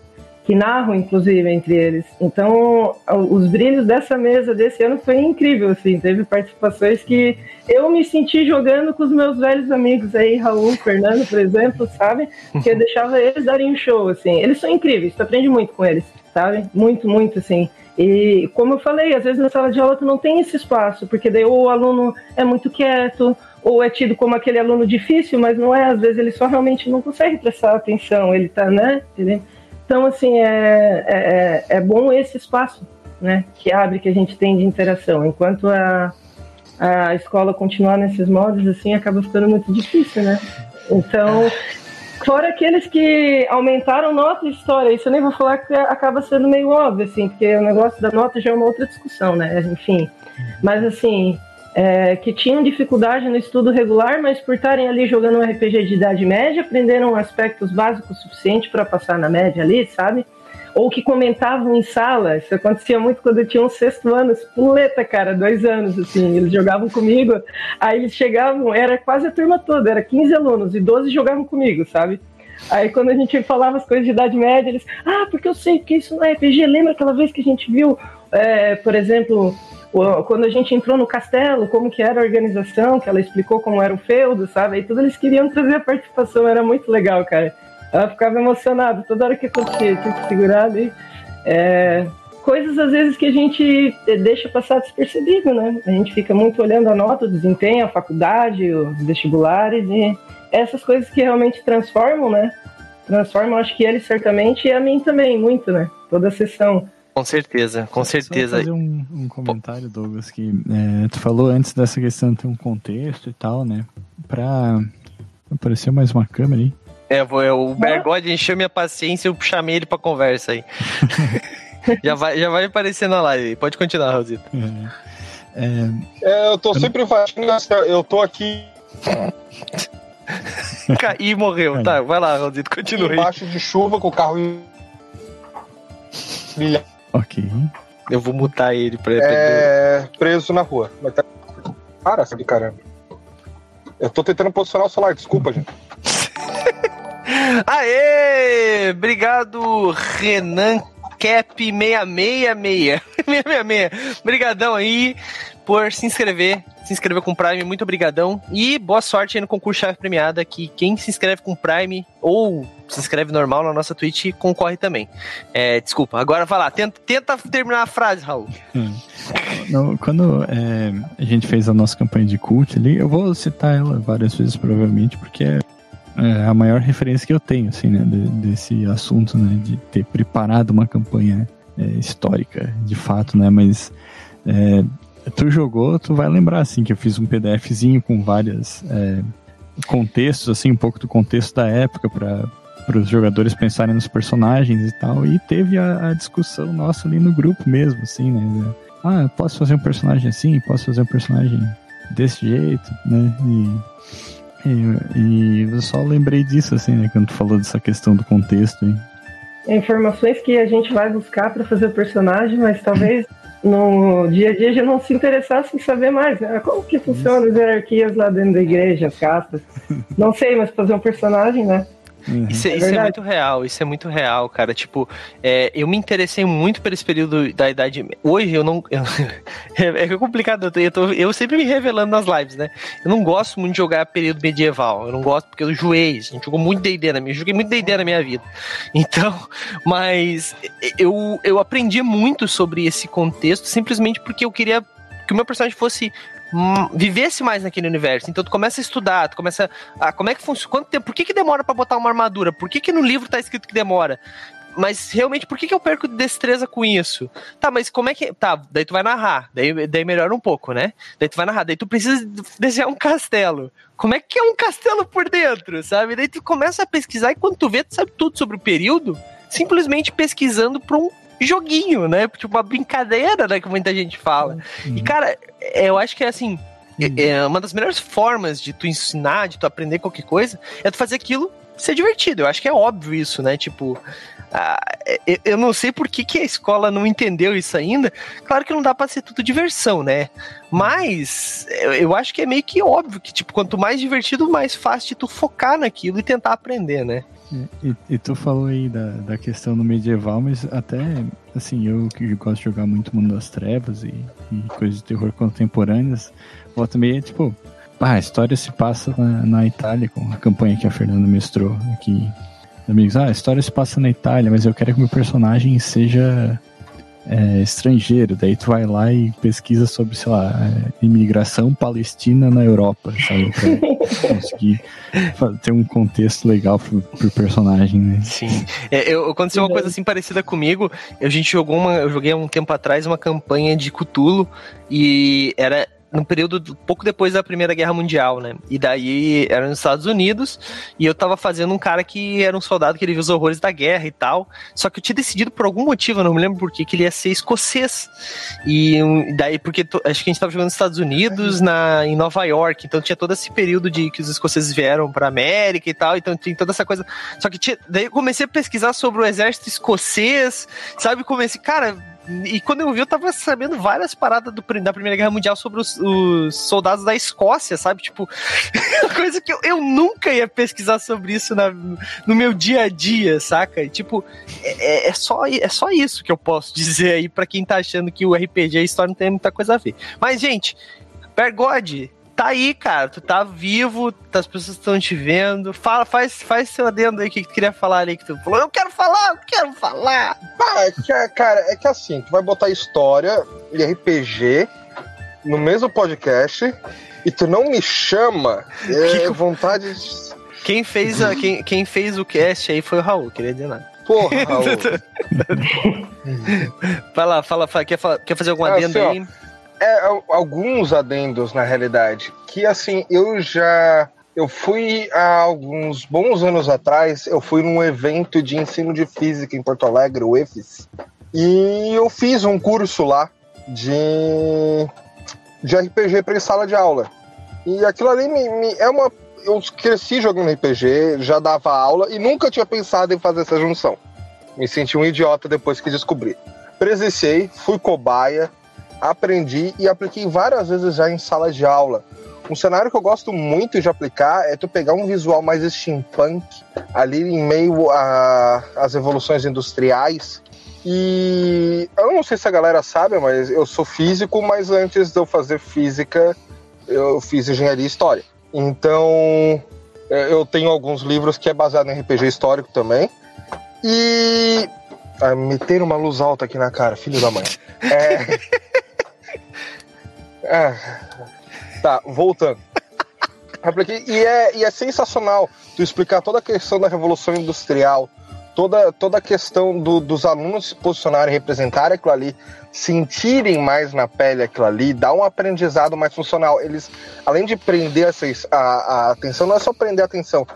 que narram, inclusive, entre eles. Então, os brilhos dessa mesa desse ano foi incrível, assim. Teve participações que eu me senti jogando com os meus velhos amigos aí, Raul, Fernando, por exemplo, sabe? Que eu deixava eles darem um show, assim. Eles são incríveis, tu aprende muito com eles, sabe? Muito, muito, assim. E como eu falei, às vezes na sala de aula tu não tem esse espaço, porque daí o aluno é muito quieto, ou é tido como aquele aluno difícil, mas não é, às vezes ele só realmente não consegue prestar atenção, ele tá, né? Ele então, assim, é, é, é, é bom esse espaço né, que abre, que a gente tem de interação. Enquanto a, a escola continuar nesses modos, assim, acaba ficando muito difícil, né? Então, fora aqueles que aumentaram nota e história, isso eu nem vou falar que acaba sendo meio óbvio, assim, porque o negócio da nota já é uma outra discussão, né? Enfim, mas assim, é, que tinham dificuldade no estudo regular, mas por estarem ali jogando um RPG de idade média, aprenderam aspectos básicos suficientes para passar na média ali, sabe? Ou que comentavam em sala, isso acontecia muito quando eu tinha um sexto ano, puleta, cara, dois anos, assim, eles jogavam comigo, aí eles chegavam, era quase a turma toda, era 15 alunos, e 12 jogavam comigo, sabe? Aí quando a gente falava as coisas de idade média, eles, ah, porque eu sei, porque isso não é RPG, lembra aquela vez que a gente viu, é, por exemplo, quando a gente entrou no castelo, como que era a organização, que ela explicou como era o feudo, sabe? E tudo eles queriam trazer a participação, era muito legal, cara. Ela ficava emocionada toda hora que acontecia, tinha que segurar ali. É, coisas às vezes que a gente deixa passar despercebido, né? A gente fica muito olhando a nota, o desempenho, a faculdade, os vestibulares e essas coisas que realmente transformam, né? Transformam, acho que eles certamente e a mim também, muito, né? Toda a sessão. Com certeza, com certeza. Só fazer um, um comentário, Douglas, que é, tu falou antes dessa questão de ter um contexto e tal, né? Pra. Apareceu mais uma câmera aí. É, vou, o Bergode encheu minha paciência e eu chamei ele pra conversa aí. já, vai, já vai aparecer na live. Pode continuar, Rosita. É, é... é eu tô sempre fazendo Eu tô aqui. e morreu. Tá, vai lá, Rosita, continua. Embaixo de chuva com o carro brilhar. Ok. Eu vou mutar ele pra ele. É. Preso na rua. Mas tá... Para, de caramba. Eu tô tentando posicionar o celular, desculpa, gente. Aê! Obrigado, Renan Cap 666. 666. Obrigadão aí por se inscrever se inscreveu com Prime, muito obrigadão. E boa sorte aí no concurso Chave Premiada, que quem se inscreve com Prime ou se inscreve normal na nossa Twitch concorre também. É, desculpa, agora vai lá, tenta, tenta terminar a frase, Raul. Hum. Quando é, a gente fez a nossa campanha de cult ali, eu vou citar ela várias vezes, provavelmente, porque é, é a maior referência que eu tenho, assim, né, de, desse assunto, né, de ter preparado uma campanha é, histórica, de fato, né, mas é, tu jogou, tu vai lembrar, assim, que eu fiz um PDFzinho com vários é, contextos, assim, um pouco do contexto da época para os jogadores pensarem nos personagens e tal. E teve a, a, discussão nossa ali no grupo mesmo, assim, né? Ah, posso fazer um personagem assim, posso fazer um personagem desse jeito, né? E, e, e eu só lembrei disso, assim, né? Quando tu falou dessa questão do contexto, hein? Informações que a gente vai buscar para fazer o personagem, mas talvez no dia a dia já não se interessasse em saber mais, né? Como que funcionam as hierarquias lá dentro da igreja, as castas. Não sei, mas fazer um personagem, né? Uhum. Isso, é, isso é, muito real, isso é muito real, cara. Tipo, é, eu me interessei muito por esse período da Idade Hoje eu não. Eu, é, é complicado, eu, tô, eu sempre me revelando nas lives, né? Eu não gosto muito de jogar período medieval. Eu não gosto porque eu joguei. A gente jogou muito DD na minha joguei muito DD na minha vida. Então, mas eu, eu aprendi muito sobre esse contexto simplesmente porque eu queria que o meu personagem fosse vivesse mais naquele universo. Então tu começa a estudar, tu começa a como é que funciona, quanto tempo, por que que demora para botar uma armadura? Por que que no livro tá escrito que demora? Mas realmente, por que, que eu perco destreza com isso? Tá, mas como é que. Tá, daí tu vai narrar. Daí, daí melhora um pouco, né? Daí tu vai narrar. Daí tu precisa desenhar um castelo. Como é que é um castelo por dentro, sabe? Daí tu começa a pesquisar e quando tu vê, tu sabe tudo sobre o período, simplesmente pesquisando pra um joguinho, né? Tipo, uma brincadeira, né? Que muita gente fala. Uhum. E, cara, eu acho que é assim. É, uhum. É uma das melhores formas de tu ensinar, de tu aprender qualquer coisa, é tu fazer aquilo ser divertido. Eu acho que é óbvio isso, né? Tipo, ah, eu não sei por que, que a escola não entendeu isso ainda. Claro que não dá para ser tudo diversão, né? Mas eu acho que é meio que óbvio que, tipo, quanto mais divertido, mais fácil de tu focar naquilo e tentar aprender, né? E, e, tu falou aí da, da questão do medieval, mas até, assim, eu que gosto de jogar muito Mundo das Trevas e, e coisas de terror contemporâneas, volta meio, tipo, ah, a história se passa na, na, Itália, com a campanha que a Fernanda mestrou aqui. Amigos, ah, a história se passa na Itália, mas eu quero que meu personagem seja é, estrangeiro. Daí tu vai lá e pesquisa sobre, sei lá, é, imigração palestina na Europa, sabe? Pra conseguir ter um contexto legal pro, pro personagem, né? Sim. É, eu, aconteceu uma coisa assim parecida comigo. A gente jogou uma. Eu joguei há um tempo atrás uma campanha de Cthulhu e era num período pouco depois da Primeira Guerra Mundial, né? E daí era nos Estados Unidos e eu tava fazendo um cara que era um soldado que ele viu os horrores da guerra e tal. Só que eu tinha decidido por algum motivo, eu não me lembro por que, ele ia ser escocês. E daí, porque acho que a gente tava jogando nos Estados Unidos, na, em Nova York, então tinha todo esse período de que os escoceses vieram pra América e tal, então tinha toda essa coisa. Só que tinha, daí eu comecei a pesquisar sobre o exército escocês, sabe? Comecei, cara, e quando eu vi, eu tava sabendo várias paradas do, da Primeira Guerra Mundial sobre os, os soldados da Escócia, sabe? Tipo, coisa que eu, eu, nunca ia pesquisar sobre isso na, no meu dia a dia, saca? Tipo, é, é, é, só, é só isso que eu posso dizer aí para quem tá achando que o RPG e a história não tem muita coisa a ver. Mas, gente, Pergode, tá aí, cara. Tu tá vivo, as pessoas estão te vendo. Fala, faz, faz seu adendo aí que tu queria falar ali que tu falou. Eu quero falar, eu quero falar. Ah, é que, cara, é que assim, tu vai botar história e RPG no mesmo podcast e tu não me chama. É que... vontade de... Quem fez, a, quem, quem fez o cast aí foi o Raul, queria dizer nada. Porra, Raul. fala, fala, fala, quer, quer fazer algum ah, adendo assim, aí? É, alguns adendos, na realidade. Que assim, eu já. Eu fui há alguns bons anos atrás, eu fui num evento de ensino de física em Porto Alegre, o EFIS, e eu fiz um curso lá de, de RPG para sala de aula. E aquilo ali me, me, é uma. Eu cresci jogando RPG, já dava aula e nunca tinha pensado em fazer essa junção. Me senti um idiota depois que descobri. Presenciei, fui cobaia, aprendi e apliquei várias vezes já em sala de aula. Um cenário que eu gosto muito de aplicar é tu pegar um visual mais steampunk ali em meio às evoluções industriais. E eu não sei se a galera sabe, mas eu sou físico, mas antes de eu fazer física, eu fiz engenharia e história. Então, é, eu tenho alguns livros que é baseado em RPG histórico também. E. Ah, meteram uma luz alta aqui na cara, filho da mãe. É. É. Tá, voltando. E é, e é sensacional tu explicar toda a questão da Revolução Industrial, toda, toda a questão do, dos alunos se posicionarem, representarem aquilo ali, sentirem mais na pele aquilo ali, dar um aprendizado mais funcional. Eles, além de prender essa, a, a atenção, não é só prender a atenção.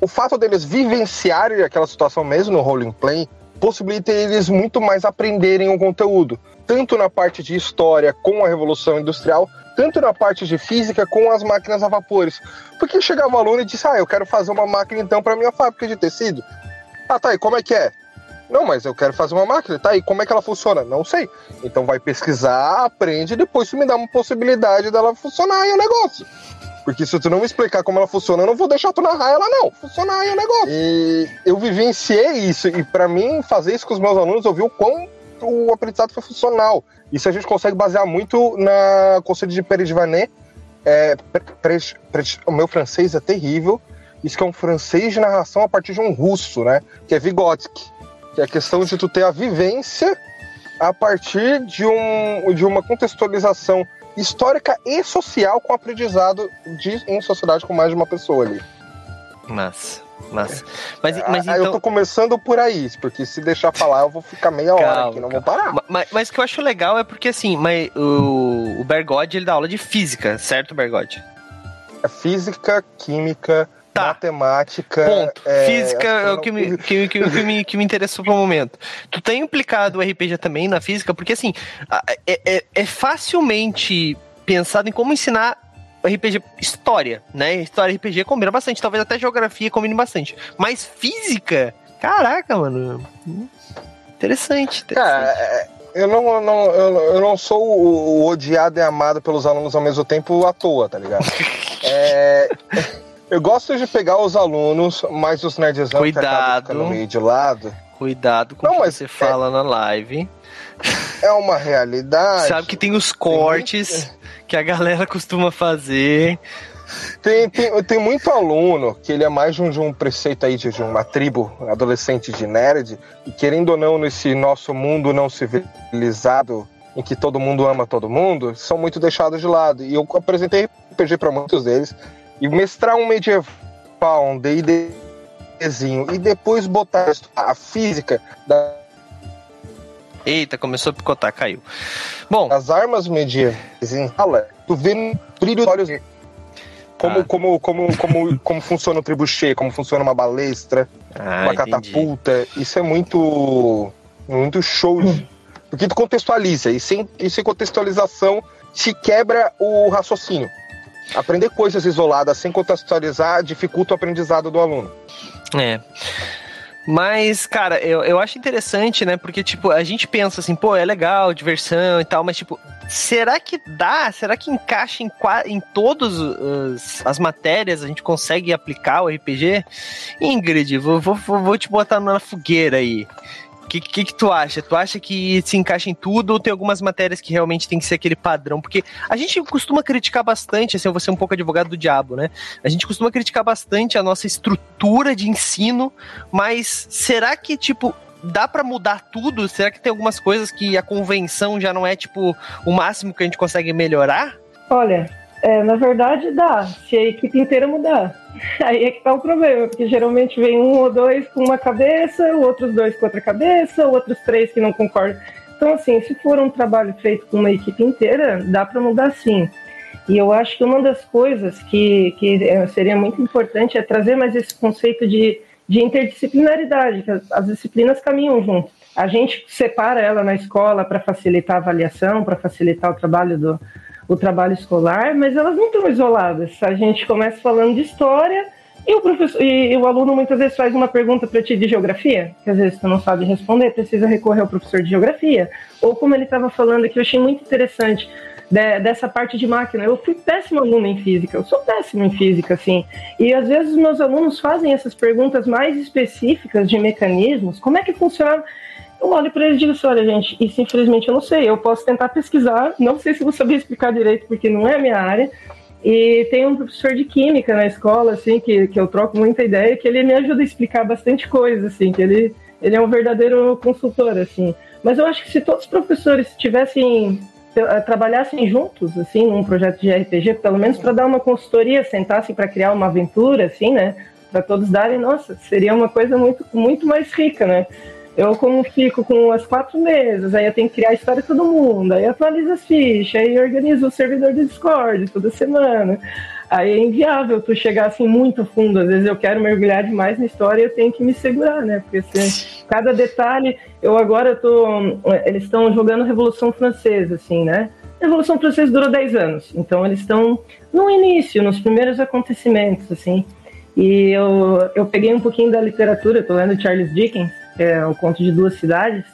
O fato deles vivenciarem aquela situação mesmo no role play possibilita eles muito mais aprenderem o conteúdo tanto na parte de história com a Revolução Industrial, tanto na parte de física com as máquinas a vapores. Porque chegava um aluno e disse: Ah, eu quero fazer uma máquina então para minha fábrica de tecido. Ah, tá, e como é que é? Não, mas eu quero fazer uma máquina, tá? E como é que ela funciona? Não sei. Então vai pesquisar, aprende, e depois tu me dá uma possibilidade dela funcionar e o negócio. Porque se tu não me explicar como ela funciona, eu não vou deixar tu narrar ela, não. Funcionar aí o negócio. E eu vivenciei isso. E para mim, fazer isso com os meus alunos, eu vi o quão o aprendizado foi funcional. Isso a gente consegue basear muito na conselho de Peredvanet. É, o meu francês é terrível. Isso que é um francês de narração a partir de um russo, né? Que é Vygotsky. Que é a questão de tu ter a vivência a partir de, um, de uma contextualização histórica e social com aprendizado de, em sociedade com mais de uma pessoa ali. Mas, mas, mas, mas ah, então... Eu tô começando por aí, porque se deixar falar eu vou ficar meia hora calma, aqui, não calma. vou parar. Mas, mas o que eu acho legal é porque assim, mas o, o Bergode ele dá aula de física, certo, Bergode? É física, química, Tá. Matemática. Ponto. É, Física é o que me, que, que, que, me, que me interessou pro momento. Tu tem implicado o RPG também na física, porque assim, é, é, é facilmente pensado em como ensinar RPG história, né? História RPG combina bastante, talvez até geografia combine bastante. Mas física, caraca, mano. Interessante. interessante. Cara, é, eu não, não, eu, eu não sou o, o, odiado e amado pelos alunos ao mesmo tempo à toa, tá ligado? é. Eu gosto de pegar os alunos, mas os nerdzão Cuidado. que no meio de lado. Cuidado com o que você é... fala na live. É uma realidade. Sabe que tem os cortes tem... que a galera costuma fazer. Tem, tem, tem, muito aluno que ele é mais de um, de um preceito aí de, de, uma tribo adolescente de nerd, e querendo ou não, nesse nosso mundo não civilizado, em que todo mundo ama todo mundo, são muito deixados de lado. E eu apresentei RPG para muitos deles, e mestrar um medieval, um D&Dzinho, e depois botar a física da... Eita, começou a picotar, caiu. Bom... As armas medievais em Hala, tu vê no brilho dos olhos como, ah. como, como, como, como funciona o tribuchê, como funciona uma balestra, ah, uma entendi. catapulta. Isso é muito, muito show. Porque tu contextualiza, e sem, e sem contextualização se quebra o raciocínio. Aprender coisas isoladas sem contextualizar dificulta o aprendizado do aluno. É. Mas, cara, eu, eu acho interessante, né? Porque, tipo, a gente pensa assim, pô, é legal, diversão e tal, mas, tipo, será que dá? Será que encaixa em, em todas as matérias? A gente consegue aplicar o RPG? Ingrid, vou, vou, vou te botar na fogueira aí. O que, que, que, tu acha? Tu acha que se encaixa em tudo ou tem algumas matérias que realmente tem que ser aquele padrão? Porque a gente costuma criticar bastante, assim, eu vou ser um pouco advogado do diabo, né? A gente costuma criticar bastante a nossa estrutura de ensino, mas será que, tipo, dá para mudar tudo? Será que tem algumas coisas que a convenção já não é, tipo, o máximo que a gente consegue melhorar? Olha, é, na verdade dá, se a equipe inteira mudar. Aí é que tá o problema, porque geralmente vem um ou dois com uma cabeça, outros dois com outra cabeça, outros três que não concordam. Então, assim, se for um trabalho feito com uma equipe inteira, dá para mudar sim. E eu acho que uma das coisas que, que é, seria muito importante é trazer mais esse conceito de, de interdisciplinaridade, que as, as disciplinas caminham junto. A gente separa ela na escola para facilitar a avaliação, para facilitar o trabalho do, o trabalho escolar, mas elas não estão isoladas. A gente começa falando de história e o, professor, e o aluno muitas vezes faz uma pergunta para ti de geografia, que às vezes tu não sabe responder, precisa recorrer ao professor de geografia. Ou como ele estava falando aqui, eu achei muito interessante de, dessa parte de máquina. Eu fui péssimo aluno em física, eu sou péssimo em física, assim. E às vezes meus alunos fazem essas perguntas mais específicas de mecanismos, como é que funciona eu olho para ele e digo assim: olha, gente, isso infelizmente eu não sei. Eu posso tentar pesquisar, não sei se vou saber explicar direito, porque não é a minha área. E tem um professor de química na escola, assim, que, que eu troco muita ideia, que ele me ajuda a explicar bastante coisa, assim, que ele, ele é um verdadeiro consultor, assim. Mas eu acho que se todos os professores tivessem trabalhassem juntos, assim, num projeto de RPG, pelo menos para dar uma consultoria, sentassem para criar uma aventura, assim, né? Para todos darem, nossa, seria uma coisa muito, muito mais rica, né? Eu como fico com as quatro mesas, aí eu tenho que criar a história de todo mundo, aí atualizo as fichas, aí organizo o servidor do Discord toda semana. Aí é inviável tu chegar assim muito fundo. Às vezes eu quero mergulhar demais na história e eu tenho que me segurar, né? Porque assim, cada detalhe, eu agora tô. Eles estão jogando Revolução Francesa, assim, né? A Revolução Francesa durou 10 anos, então eles estão no início, nos primeiros acontecimentos, assim. E eu, eu peguei um pouquinho da literatura, tô lendo Charles Dickens, é o conto de duas cidades,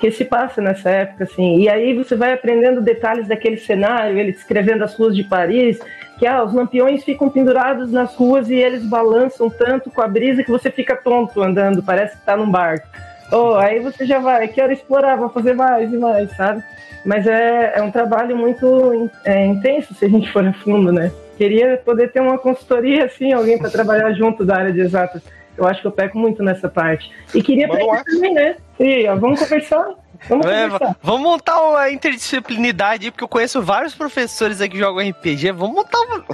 que se passa nessa época, assim. E aí você vai aprendendo detalhes daquele cenário, ele descrevendo as ruas de Paris, que ah, os lampiões ficam pendurados nas ruas e eles balançam tanto com a brisa que você fica tonto andando, parece que tá num barco. Oh, aí você já vai, quero explorar, vou fazer mais e mais, sabe? Mas é, é um trabalho muito é, intenso se a gente for a fundo, né? Queria poder ter uma consultoria assim, alguém para trabalhar junto da área de exatas. Eu acho que eu peco muito nessa parte. E queria pegar também, né? E, ó, vamos conversar. Vamos, é, vamos montar uma interdisciplinaridade aí, porque eu conheço vários professores aqui que jogam RPG. Vamos montar uma.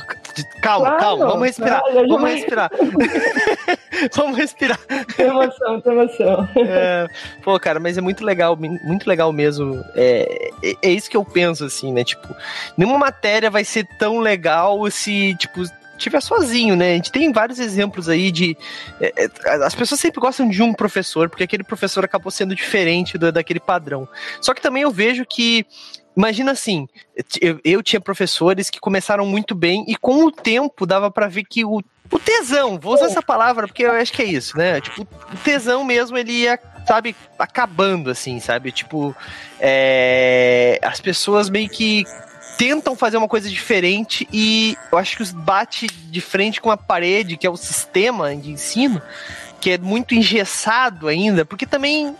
Calma, claro, calma, vamos respirar. Claro, vamos respirar. vamos respirar. Tem emoção, tem emoção. É, pô, cara, mas é muito legal, muito legal mesmo. É, é, é isso que eu penso, assim, né? Tipo, nenhuma matéria vai ser tão legal se, tipo, tiver sozinho, né? A gente tem vários exemplos aí de. É, é, as pessoas sempre gostam de um professor, porque aquele professor acabou sendo diferente do, daquele padrão. Só que também eu vejo que. Imagina assim, eu, eu tinha professores que começaram muito bem e com o tempo dava para ver que o, o tesão, vou usar essa palavra porque eu acho que é isso, né? Tipo, o tesão mesmo ele ia sabe, acabando, assim, sabe? Tipo, é, as pessoas meio que tentam fazer uma coisa diferente e eu acho que os bate de frente com a parede, que é o sistema de ensino, que é muito engessado ainda, porque também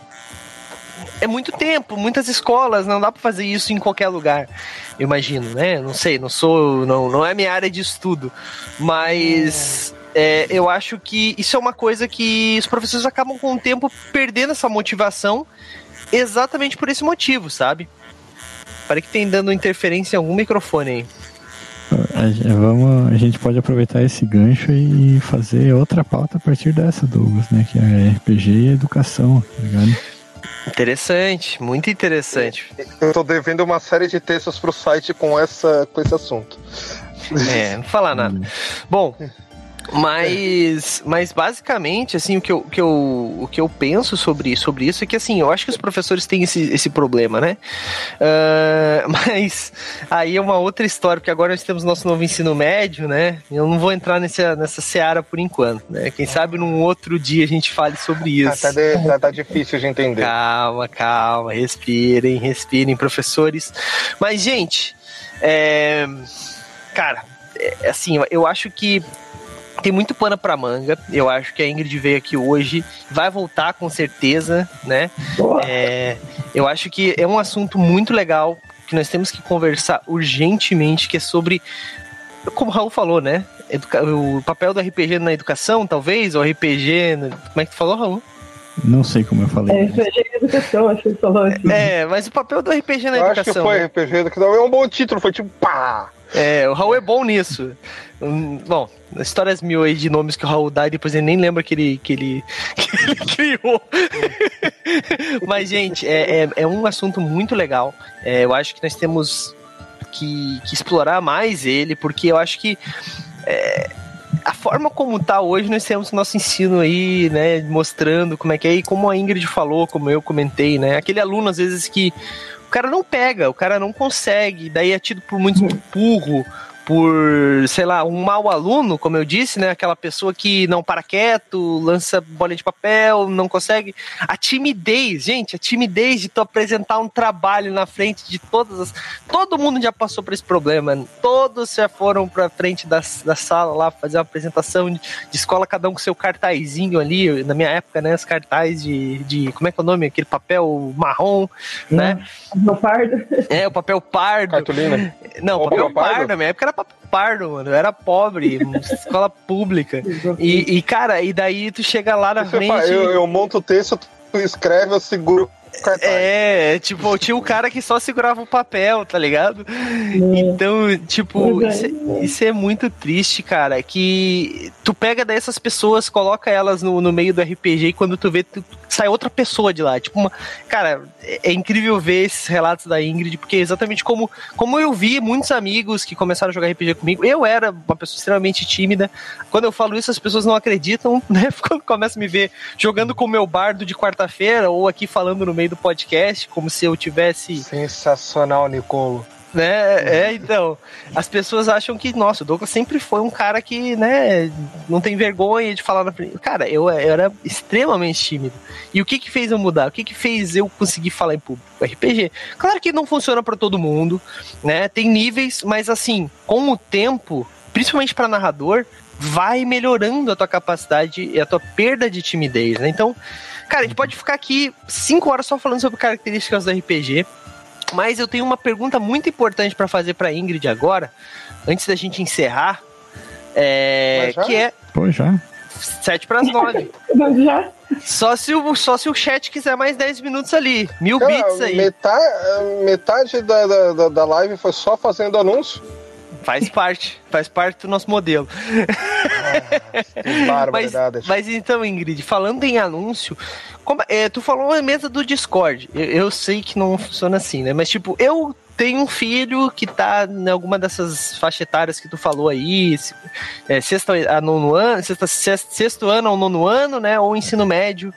é muito tempo, muitas escolas, não dá para fazer isso em qualquer lugar. Eu imagino, né? Não sei, não sou, não, não é minha área de estudo, mas é, eu acho que isso é uma coisa que os professores acabam com o tempo perdendo essa motivação exatamente por esse motivo, sabe? Parece que tem dando interferência em algum microfone aí. A, vamos, a gente pode aproveitar esse gancho e fazer outra pauta a partir dessa, Douglas, né? Que é RPG e educação, tá ligado? Interessante, muito interessante. Eu tô devendo uma série de textos pro site com, essa, com esse assunto. É, não falar nada. Hum. Bom, mas, mas basicamente, assim, o que eu, o que eu, o que eu penso sobre, sobre isso é que, assim, eu acho que os professores têm esse, esse problema, né? Uh, mas aí é uma outra história, porque agora nós temos nosso novo ensino médio, né? Eu não vou entrar nessa, nessa seara por enquanto, né? Quem sabe num outro dia a gente fale sobre isso. Ah, tá, de, tá, tá difícil de entender. Calma, calma, respirem, respirem, professores. Mas, gente, é... cara, é, assim, eu acho que tem muito pano para manga. Eu acho que a Ingrid veio aqui hoje, vai voltar com certeza, né? É, eu acho que é um assunto muito legal que nós temos que conversar urgentemente, que é sobre, como o Raul falou, né? Educa o papel do RPG na educação, talvez, ou RPG. Como é que tu falou, Raul? Não sei como eu falei. É, RPG e educação, acho que ele falou assim. É, mas o papel do RPG na eu educação. Acho que foi né? RPG educação. É um bom título, foi tipo pá! É, o Raul é bom nisso. Bom, histórias mil aí de nomes que o Raul dá e depois ele nem lembra que ele, que ele, que ele criou. Mas, gente, é, é, é, um assunto muito legal. É, eu acho que nós temos que, que, explorar mais ele, porque eu acho que. É, a forma como tá hoje, nós temos nosso ensino aí, né, mostrando como é que é, e como a Ingrid falou, como eu comentei, né, aquele aluno às vezes que o cara não pega, o cara não consegue, daí é tido por muito burro, por, sei lá, um mau aluno, como eu disse, né? Aquela pessoa que não para quieto, lança bolinha de papel, não consegue. A timidez, gente, a timidez de tu apresentar um trabalho na frente de todas as. Todo mundo já passou por esse problema. Todos já foram pra frente da, da sala lá fazer uma apresentação de, de escola, cada um com seu cartazinho ali. Na minha época, né? Os cartazes de, de. Como é que é o nome? Aquele papel marrom, né? Papel pardo. É, o papel pardo. Cartolina. Não, o papel, papel pardo, na minha época era pardo, mano. Eu era pobre, escola pública. E, e, cara, e daí tu chega lá na frente. Eu, eu monto o texto, tu escreve, eu seguro. É, tipo, tinha um cara que só segurava o papel, tá ligado? É. Então, tipo, isso é, isso é, muito triste, cara. Que tu pega dessas pessoas, coloca elas no, no meio do RPG e quando tu vê, tu, sai outra pessoa de lá. Tipo, uma. Cara, é, é, incrível ver esses relatos da Ingrid, porque é exatamente como, como eu vi muitos amigos que começaram a jogar RPG comigo. Eu era uma pessoa extremamente tímida. Quando eu falo isso, as pessoas não acreditam, né? Quando começam a me ver jogando com o meu bardo de quarta-feira ou aqui falando no meio do podcast, como se eu tivesse. Sensacional, Nicolo. Né? É, então, as pessoas acham que, nossa, o Douglas sempre foi um cara que, né, não tem vergonha de falar na frente. Cara, eu, eu era extremamente tímido. E o que que fez eu mudar? O que que fez eu conseguir falar em público? RPG. Claro que não funciona para todo mundo, né? Tem níveis, mas assim, com o tempo, principalmente para narrador, vai melhorando a tua capacidade e a tua perda de timidez, né? Então, cara, a gente pode ficar aqui cinco horas só falando sobre características do RPG. Mas eu tenho uma pergunta muito importante para fazer para Ingrid agora, antes da gente encerrar, é, que é Pô, já. 7 para as 9. Já? Só se, o, só se o chat quiser mais 10 minutos ali. Mil Cara, bits aí. Metade, metade da, da, da- da live foi só fazendo anúncio. Faz parte. Faz parte do nosso modelo. Que Mas, mas então, Ingrid, falando em anúncio, como- é, tu falou a mesa do Discord. Eu, eu sei que não funciona assim, né? Mas, tipo, eu tenho um filho que tá em alguma dessas faixas etárias que tu falou aí, é, sexto a nono ano, sexta, sexto, sexto ano ao nono ano, né? Ou ensino médio.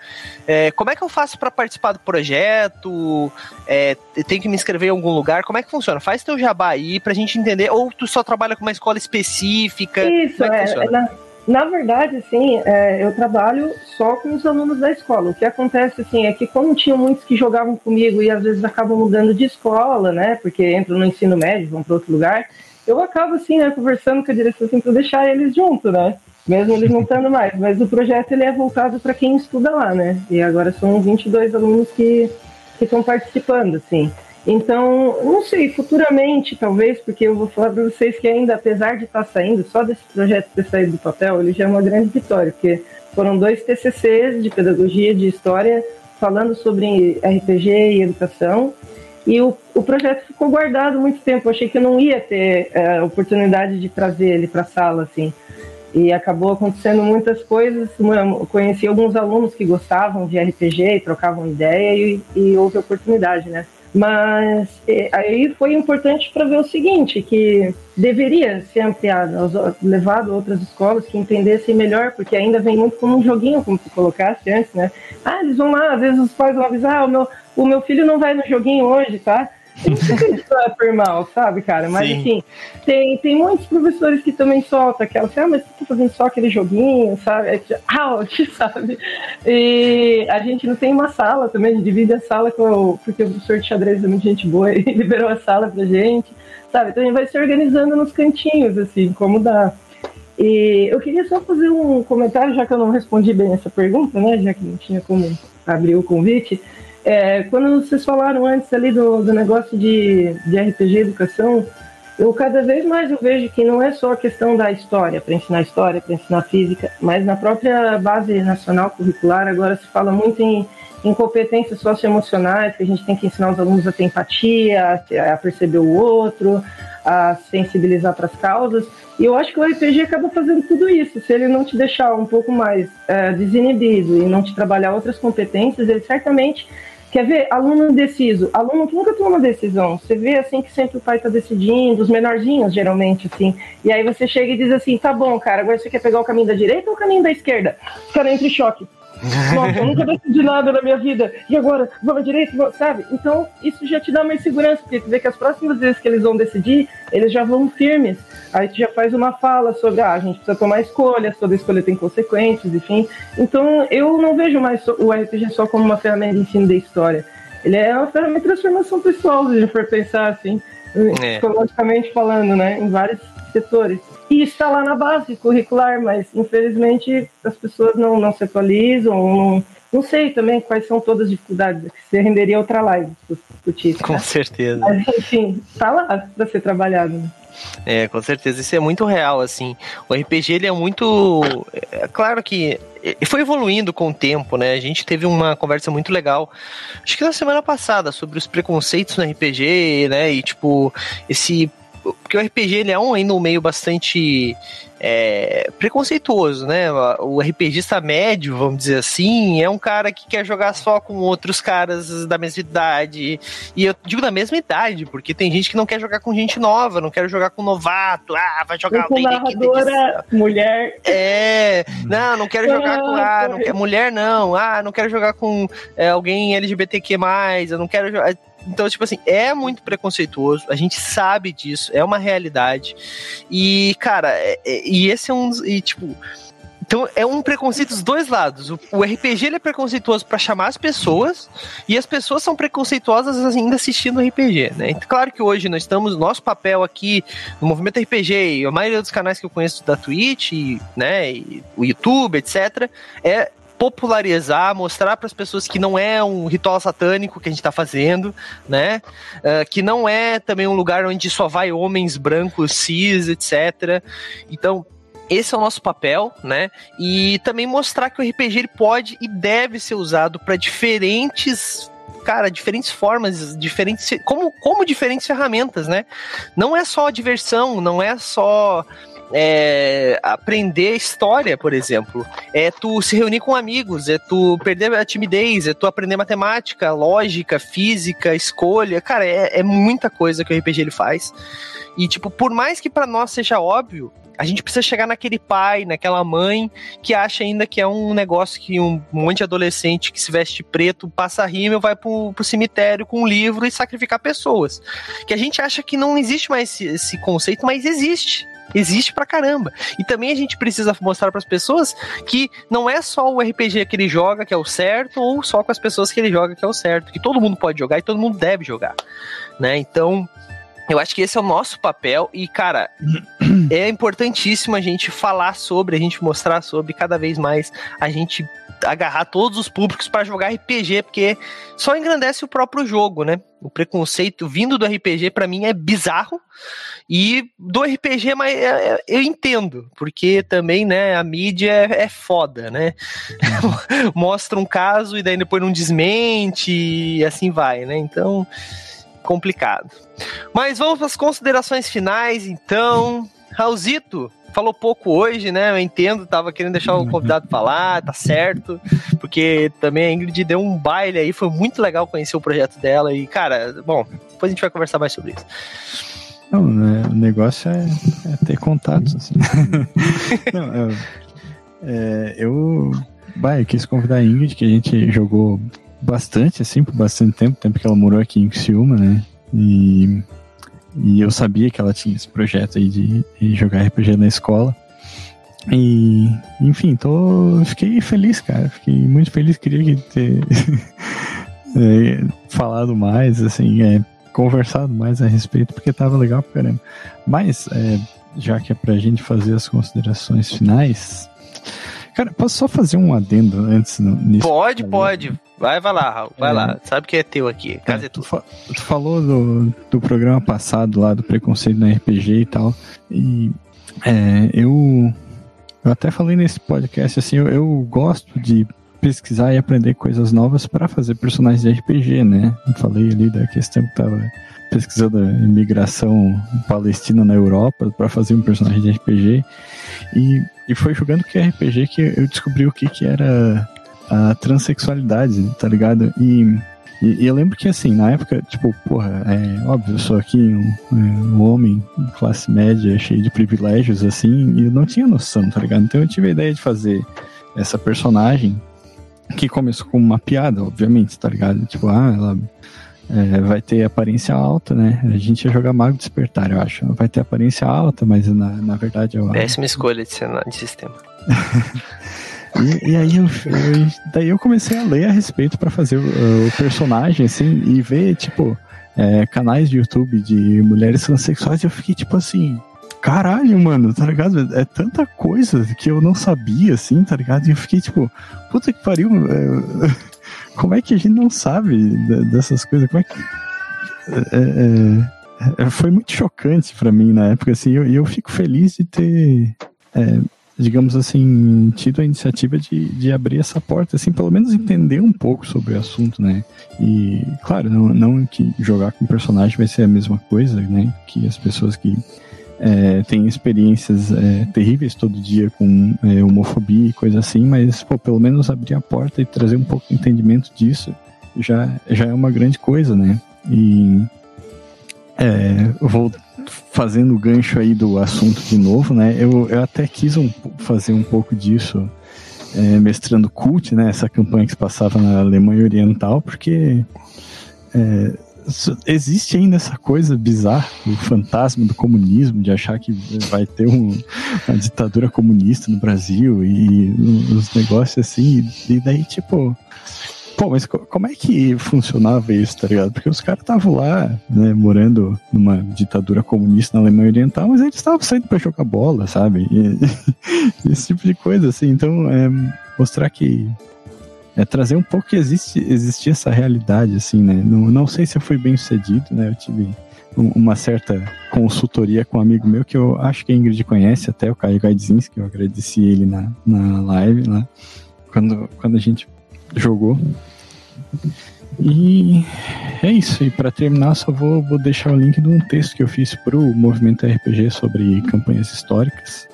É, como é que eu faço para participar do projeto? É, tem que me inscrever em algum lugar? Como é que funciona? Faz teu jabá aí pra gente entender. Ou tu só trabalha com uma escola específica? Isso, Como é que é, funciona? Na, verdade, assim, é, eu trabalho só com os alunos da escola. O que acontece, assim, é que como tinham muitos que jogavam comigo e às vezes acabam mudando de escola, né, porque entram no ensino médio, vão para outro lugar, eu acabo, assim, né, conversando com a direção, assim, para deixar eles junto, né, mesmo eles não estando mais. Mas o projeto, ele é voltado para quem estuda lá, né, e agora são 22 alunos que que estão participando, assim. Então, não sei, futuramente, talvez, porque eu vou falar para vocês que ainda, apesar de estar saindo, só desse projeto ter saído do papel, ele já é uma grande vitória, porque foram dois TCCs de pedagogia, de história, falando sobre RPG e educação, e o, o projeto ficou guardado muito tempo. Eu achei que eu não ia ter é, oportunidade de trazer ele para a sala, assim. E acabou acontecendo muitas coisas. Eu conheci alguns alunos que gostavam de RPG e trocavam ideia e, e houve oportunidade, né? Mas eh, aí foi importante para ver o seguinte, que deveria ser ampliado, levado a outras escolas que entendessem melhor, porque ainda vem muito como um joguinho, como tu colocaste antes, né? Ah, eles vão lá, às vezes os pais vão avisar, ah, o meu, o meu filho não vai no joguinho hoje, tá? Eu não sei se isso é por mal, sabe, cara? Mas Sim. assim, tem, tem muitos professores que também soltam aquela assim, ah, mas tu tá fazendo só aquele joguinho, sabe? É tipo, Ouch, sabe? E a gente não tem uma sala também, a gente divide a sala com porque o professor de xadrez é muito gente boa e liberou a sala pra gente, sabe? Então a gente vai se organizando nos cantinhos, assim, como dá. E eu queria só fazer um comentário, já que eu não respondi bem essa pergunta, né? Já que não tinha como abrir o convite. É, quando vocês falaram antes ali do, do negócio de, de RPG educação, eu cada vez mais eu vejo que não é só a questão da história, para ensinar história, para ensinar física, mas na própria base nacional curricular agora se fala muito em, em competências socioemocionais, que a gente tem que ensinar os alunos a ter empatia, a, perceber o outro, a sensibilizar para as causas. E eu acho que o RPG acaba fazendo tudo isso. Se ele não te deixar um pouco mais é, desinibido e não te trabalhar outras competências, ele certamente Quer ver? Aluno indeciso. Aluno que nunca toma decisão. Você vê assim que sempre o pai tá decidindo, os menorzinhos, geralmente, assim. E aí você chega e diz assim: tá bom, cara, agora você quer pegar o caminho da direita ou o caminho da esquerda? Entra em choque. Nossa, eu nunca decidi nada na minha vida. E agora? Vou direita, vou... sabe? Então, isso já te dá mais segurança, porque tu vê que as próximas vezes que eles vão decidir, eles já vão firmes. Aí tu já faz uma fala sobre, ah, a gente precisa tomar escolhas, toda escolha tem consequências, enfim. Então, eu não vejo mais o RPG só como uma ferramenta de ensino da história. Ele é uma ferramenta de transformação pessoal, se a gente for pensar assim, É. psicologicamente falando, né? Em vários setores. E está lá na base curricular, mas infelizmente as pessoas não, não se atualizam, não, não sei também quais são todas as dificuldades, que você renderia outra live discutir Com né? certeza. Mas enfim, está lá para ser trabalhado. É, com certeza. Isso é muito real, assim. O RPG, ele é muito... É claro que foi evoluindo com o tempo, né? A gente teve uma conversa muito legal, acho que na semana passada, sobre os preconceitos no RPG, né? E, tipo, esse... Porque o RPG, ele é um, ainda um meio bastante é, preconceituoso, né? O RPGista médio, vamos dizer assim, é um cara que quer jogar só com outros caras da mesma idade. E eu digo da mesma idade, porque tem gente que não quer jogar com gente nova, não quer jogar com novato. Ah, vai jogar com narradora, mulher, é, não, não quero jogar com. Ah, não quero, mulher não. Ah, não quero jogar com é, alguém LGBTQ. Eu não quero jogar. Então, tipo assim, é muito preconceituoso, a gente sabe disso, é uma realidade. E, cara, é, é, e esse é um. E, tipo, então é um preconceito dos dois lados. O, o RPG ele é preconceituoso para chamar as pessoas e as pessoas são preconceituosas ainda assistindo RPG, né? Então, claro que hoje nós estamos nosso papel aqui no movimento RPG e a maioria dos canais que eu conheço da Twitch, e, né, e o YouTube, etc, é popularizar, mostrar para as pessoas que não é um ritual satânico que a gente está fazendo, né? Uh, que não é também um lugar onde só vai homens brancos, cis, etc. Então, esse é o nosso papel, né? E também mostrar que o RPG pode e deve ser usado para diferentes cara, diferentes formas, diferentes como como diferentes ferramentas, né? Não é só diversão, não é só é, aprender história, por exemplo. É tu se reunir com amigos, é tu perder a timidez, é tu aprender matemática, lógica, física, escolha. Cara, é, é muita coisa que o RPG ele faz. E, tipo, por mais que para nós seja óbvio, a gente precisa chegar naquele pai, naquela mãe que acha ainda que é um negócio que um monte de adolescente que se veste preto passa rímel, vai pro, pro cemitério com um livro e sacrificar pessoas. Que a gente acha que não existe mais esse, esse conceito, mas existe existe pra caramba. E também a gente precisa mostrar para as pessoas que não é só o RPG que ele joga que é o certo, ou só com as pessoas que ele joga que é o certo, que todo mundo pode jogar e todo mundo deve jogar, né? Então, eu acho que esse é o nosso papel e, cara, é importantíssimo a gente falar sobre, a gente mostrar sobre cada vez mais, a gente agarrar todos os públicos para jogar RPG, porque só engrandece o próprio jogo, né? O preconceito vindo do RPG para mim é bizarro. E do RPG, mas é, é, eu entendo, porque também, né, a mídia é, é foda, né? Mostra um caso e daí depois não desmente e assim vai, né? Então, complicado. Mas vamos para as considerações finais, então. Raulzito, falou pouco hoje, né? Eu entendo, tava querendo deixar o convidado falar, tá certo. Porque também a Ingrid deu um baile aí, foi muito legal conhecer o projeto dela. E, cara, bom, depois a gente vai conversar mais sobre isso. Não, né, o negócio é, é, ter contatos, assim. Não, eu, é, eu, bah, eu quis convidar a Ingrid, que a gente jogou bastante, assim, por bastante tempo, tempo que ela morou aqui em Ciúma, né? E e eu sabia que ela tinha esse projeto aí de, de jogar RPG na escola. E, enfim, tô, fiquei feliz, cara. Fiquei muito feliz. Queria ter é, falado mais, assim, é, conversado mais a respeito, porque tava legal pra caramba. Mas, é, já que é pra gente fazer as considerações finais, Cara, posso só fazer um adendo antes nisso? Pode, pode. Vai, vai lá, Raul. Vai é, lá. Sabe que é teu aqui. Casa é, é tu, fa tu falou do, do programa passado lá, do preconceito na RPG e tal. E é, eu, eu até falei nesse podcast assim, eu, eu gosto de pesquisar e aprender coisas novas para fazer personagens de RPG, né? Eu falei ali da questão que tava pesquisando a imigração palestina na Europa para fazer um personagem de RPG. E, e foi jogando que RPG que eu descobri o que, que era a transexualidade, tá ligado? E, e, e, eu lembro que, assim, na época, tipo, porra, é óbvio, eu sou aqui um, um homem, classe média, cheio de privilégios, assim, e eu não tinha noção, tá ligado? Então eu tive a ideia de fazer essa personagem que começou com uma piada, obviamente, tá ligado? Tipo, ah, ela é, vai ter aparência alta, né? A gente ia jogar Mago Despertar, eu acho. Vai ter aparência alta, mas na, na verdade é Péssima escolha de, cenário, de sistema. e, e, aí eu, eu, daí eu comecei a ler a respeito para fazer o, o, personagem, assim, e ver, tipo, é, canais de YouTube de mulheres transexuais, e eu fiquei tipo assim. Caralho, mano, tá ligado? É tanta coisa que eu não sabia, assim, tá ligado? E eu fiquei tipo, puta que pariu. É, como é que a gente não sabe dessas coisas? Como é que. É, é, é foi muito chocante para mim na época, assim, e eu, eu, fico feliz de ter, é, digamos assim, tido a iniciativa de, de abrir essa porta, assim, pelo menos entender um pouco sobre o assunto, né? E, claro, não, não que jogar com personagem vai ser a mesma coisa, né? Que as pessoas que é, tem experiências é, terríveis todo dia com é, homofobia e coisa assim, mas pô, pelo menos abrir a porta e trazer um pouco de entendimento disso já, já é uma grande coisa, né? E é, vou fazendo o gancho aí do assunto de novo, né? Eu, eu até quis um, fazer um pouco disso é, mestrando Cult, né? Essa campanha que se passava na Alemanha Oriental, porque é, existe ainda essa coisa bizarra, o fantasma do comunismo, de achar que vai ter um, uma ditadura comunista no Brasil e os negócios assim, e daí, tipo. Pô, mas como é que funcionava isso, tá ligado? Porque os caras estavam lá, né, morando numa ditadura comunista na Alemanha Oriental, mas eles estavam saindo pra jogar bola, sabe? E, esse tipo de coisa, assim. Então, é, mostrar que é trazer um pouco que existe, existia essa realidade, assim, né? Não, não sei se eu fui bem sucedido, né? Eu tive uma certa consultoria com um amigo meu que eu acho que a Ingrid conhece até, o Caio Gaidzinski, eu agradeci ele na, na live lá, quando, quando a gente jogou. E é isso. E para terminar, só vou, vou deixar o link de um texto que eu fiz pro Movimento RPG sobre campanhas históricas.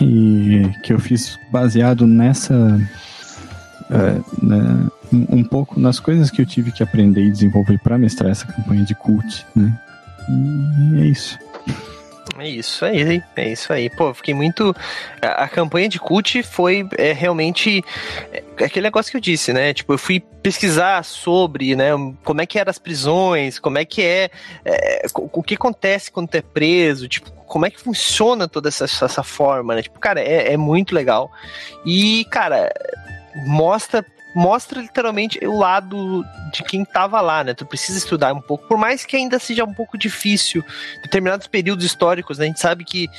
E que eu fiz baseado nessa é, né, um, um, pouco nas coisas que eu tive que aprender e desenvolver para mestrar essa campanha de cult, né? E é isso. É isso aí, é isso aí. Pô, fiquei muito. A, a campanha de cult foi é, realmente é, aquele negócio que eu disse, né? Tipo, eu fui pesquisar sobre, né? Como é que eram as prisões, como é que é, é o que acontece quando tu é preso, tipo, como é que funciona toda essa, essa forma, né? Tipo, cara, é, é muito legal. E, cara, mostra mostra literalmente o lado de quem estava lá, né? Tu precisa estudar um pouco, por mais que ainda seja um pouco difícil determinados períodos históricos, né? A gente sabe que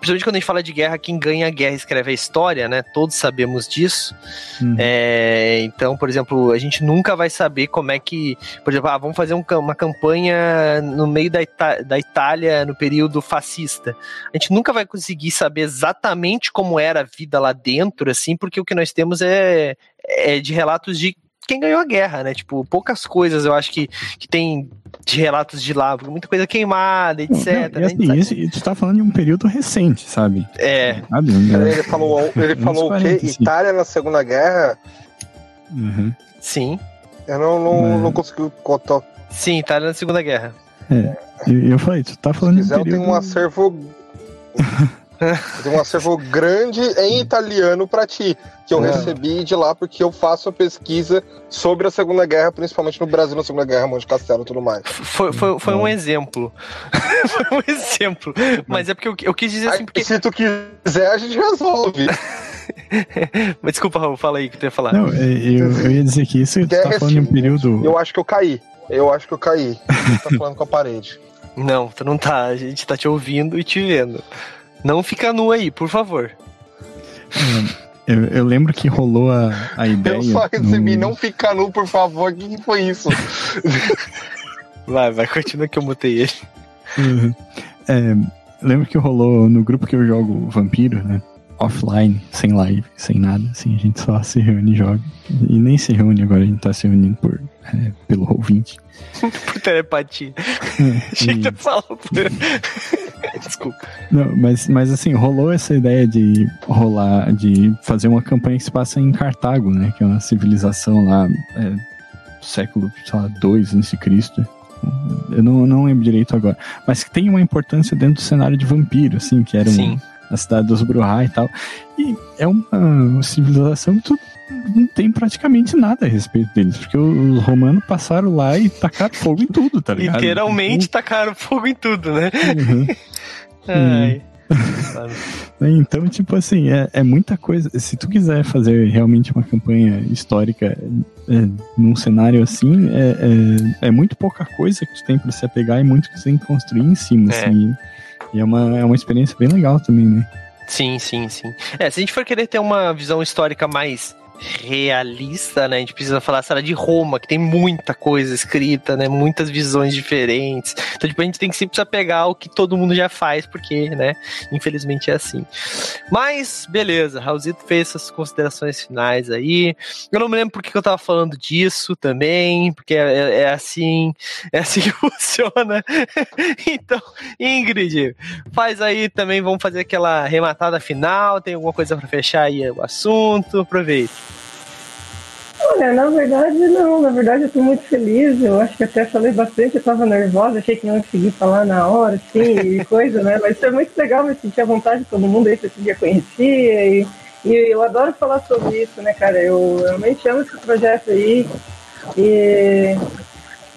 principalmente quando a gente fala de guerra, quem ganha a guerra escreve a história, né? Todos sabemos disso. Uhum. É, então, por exemplo, a gente nunca vai saber como é que. Por exemplo, ah, vamos fazer um, uma campanha no meio da, Ita da Itália no período fascista. A gente nunca vai conseguir saber exatamente como era a vida lá dentro, assim, porque o que nós temos é, é de relatos de quem ganhou a guerra, né? Tipo, poucas coisas eu acho que, que tem de relatos de lá, muita coisa queimada, etc. Não, não, assim, isso, isso tá falando de um período recente, sabe? É. Sabe? Ele falou, ele falou o quê? Itália na Segunda Guerra? Uhum. Sim. Eu não, não, Mas... não consegui contar. Sim, Itália na Segunda Guerra. É, eu, eu falei, tu tá falando Se quiser, de um período... tem um acervo Tem um acervo grande em italiano para ti, que eu é. recebi de lá porque eu faço a pesquisa sobre a Segunda Guerra, principalmente no Brasil na Segunda Guerra, Monte Castelo e tudo mais. Foi, foi, foi um exemplo. foi um exemplo. Mas é porque eu, eu quis dizer assim. Porque... Se tu quiser, a gente resolve. Mas desculpa, Raul, fala aí o que tu ia falar. Não, é, eu, eu ia dizer que isso tá falando de um período. Eu acho que eu caí. Eu acho que eu caí. Tá falando com a parede. Não, tu não tá. A gente tá te ouvindo e te vendo. Não fica nu aí, por favor. Eu, eu lembro que rolou a, a ideia. Eu só recebi, no... não fica nu, por favor. O que, que foi isso? vai, vai, continua que eu mutei ele. Uhum. É, lembro que rolou no grupo que eu jogo Vampiro, né? Offline, sem live, sem nada, assim, a gente só se reúne e joga. E nem se reúne agora, a gente tá se reunindo por, é, pelo ouvinte. por telepatia. É, Achei que tu falou por. Desculpa. Não, mas, mas assim, rolou essa ideia de rolar, de fazer uma campanha que se passa em Cartago, né? Que é uma civilização lá, é, século, sei lá, 2 a.C. Eu não, não lembro direito agora. Mas que tem uma importância dentro do cenário de vampiro, assim, que era uma, a cidade dos Bruhá e tal. E é uma civilização que tu não tem praticamente nada a respeito deles, porque os romanos passaram lá e tacaram fogo em tudo, tá ligado? Literalmente tipo, tacaram fogo em tudo, né? Uhum. Ai. então, tipo assim, é, é, muita coisa. Se tu quiser fazer realmente uma campanha histórica é, num cenário assim, é, é, é, muito pouca coisa que tu tem pra se apegar e muito que tu tem que construir em cima, é. assim. E é uma, é uma experiência bem legal também, né? Sim, sim, sim. É, se a gente for querer ter uma visão histórica mais realista, né? A gente precisa falar, sei de Roma, que tem muita coisa escrita, né? Muitas visões diferentes. Então, tipo, a gente tem que sempre pegar o que todo mundo já faz, porque, né? Infelizmente é assim. Mas, beleza, Raulzito fez essas considerações finais aí. Eu não me lembro porque que eu tava falando disso também, porque é, é, é assim, é assim que funciona. então, Ingrid, faz aí também, vamos fazer aquela rematada final. Tem alguma coisa para fechar aí o assunto? Aproveita. Olha, na verdade não, na verdade eu tô muito feliz, eu acho que até falei bastante, eu tava nervosa, achei que não ia conseguir falar na hora, assim, e coisa, né? Mas foi muito legal me sentir à vontade, todo mundo aí que já conhecia, e, e eu adoro falar sobre isso, né, cara? Eu realmente amo esse projeto aí, e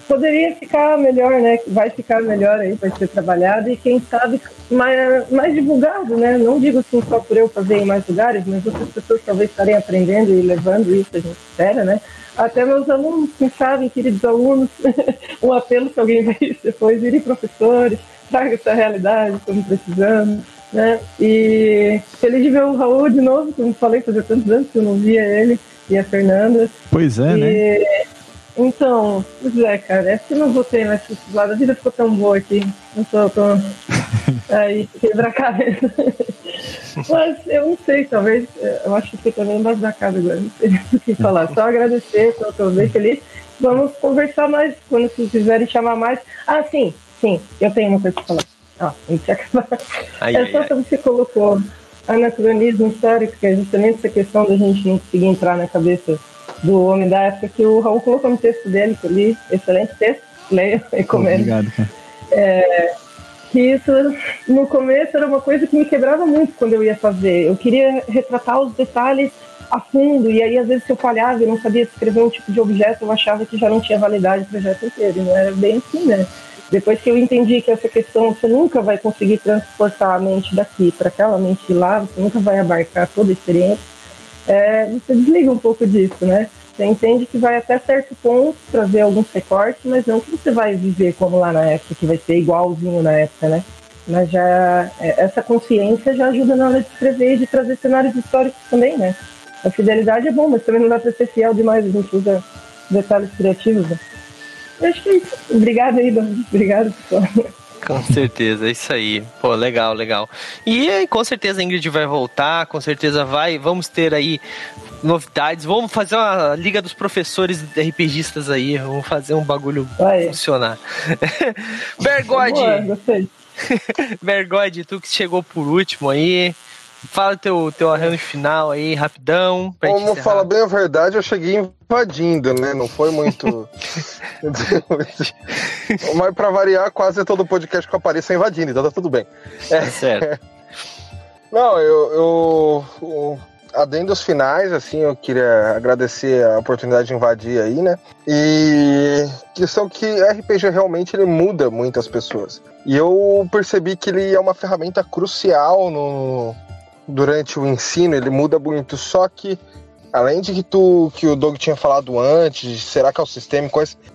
poderia ficar melhor, né? Vai ficar melhor aí, vai ser trabalhado e quem sabe mais, mais divulgado, né? Não digo assim só por eu fazer em mais lugares, mas outras pessoas talvez estarem aprendendo e levando isso, a gente espera, né? Até meus alunos, quem sabe, queridos alunos, um apelo se alguém ver isso depois, virem professores, traga essa realidade, estamos precisando, né? E feliz de ver o Raul de novo, como falei, fazia tantos anos que eu não via ele e a Fernanda. Pois é, e... né? Então, pois é, cara, é que eu não voltei mais pro lado, a vida ficou tão boa aqui, não sou tão... aí, quebrar a cabeça. Mas eu não sei, talvez, eu acho que você também casa agora, não sei o que falar, só agradecer, estou bem feliz. Vamos conversar mais quando vocês quiserem chamar mais. Ah, sim, sim, eu tenho uma coisa para falar. Ah, a gente acabar. Ai, é ai, só ai. que você colocou anacronismo histórico, que é justamente essa questão da gente não conseguir entrar na cabeça do homem da época, que o Raul colocou no texto dele, que eu li, excelente texto, leia e comenta. Obrigado, cara. que isso no começo era uma coisa que me quebrava muito quando eu ia fazer. Eu queria retratar os detalhes a fundo, e aí às vezes se eu falhava e não sabia escrever um tipo de objeto, eu achava que já não tinha validade o projeto inteiro, não era bem assim, né? Depois que eu entendi que essa questão você nunca vai conseguir transportar a mente daqui para aquela mente lá, você nunca vai abarcar toda a experiência, é, você desliga um pouco disso, né? Você entende que vai até certo ponto trazer alguns recortes, mas não que você vai viver como lá na época, que vai ser igualzinho na época, né? Mas já é, essa consciência já ajuda na hora de escrever e de trazer cenários históricos também, né? A fidelidade é bom, mas também não dá para ser fiel demais, a gente usa detalhes criativos. Né? Eu acho que é isso. Obrigada aí, Dom. Obrigado, pessoal. Com certeza, é isso aí. Pô, legal, legal. E aí, com certeza a Ingrid vai voltar, com certeza vai. Vamos ter aí novidades. Vamos fazer uma liga dos professores RPGistas aí. Vamos fazer um bagulho Vai. funcionar. Bergode. Bergode, tu que chegou por último aí. Fala teu, teu arranjo final aí, rapidão. Como fala bem a verdade, eu cheguei invadindo, né? Não foi muito. Mas pra variar, quase todo podcast que eu apareço é invadindo, então tá tudo bem. Tá certo. Não, eu, eu. o- Adendos finais, assim, eu queria agradecer a oportunidade de invadir aí, né? E questão que RPG realmente ele muda muitas pessoas. E eu percebi que ele é uma ferramenta crucial no, durante o ensino, ele muda muito, só que além de que tu que o Doug tinha falado antes, será que é o sistema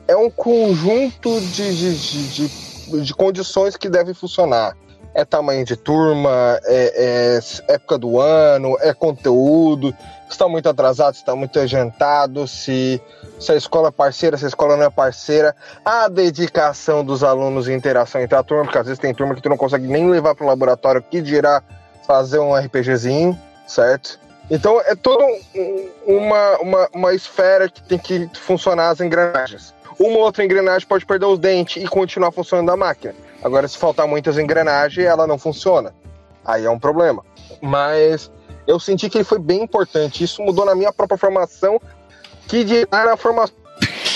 é um conjunto de, de, de, de, de condições que devem funcionar. É tamanho de turma, é, é época do ano, é conteúdo, se está muito atrasado, se está muito adiantado, se, se a escola é parceira, se a escola não é parceira, a dedicação dos alunos e interação entre a turma, porque às vezes tem turma que tu não consegue nem levar para o laboratório, que dirá fazer um RPGzinho, certo? Então é toda um- uma, uma, uma esfera que tem que funcionar as engrenagens. Uma outra engrenagem pode perder os dentes e continuar funcionando a máquina. Agora, se faltar muitas engrenagens, ela não funciona. Aí é um problema. Mas eu senti que ele foi bem importante. Isso mudou na minha própria formação, que dirá na formação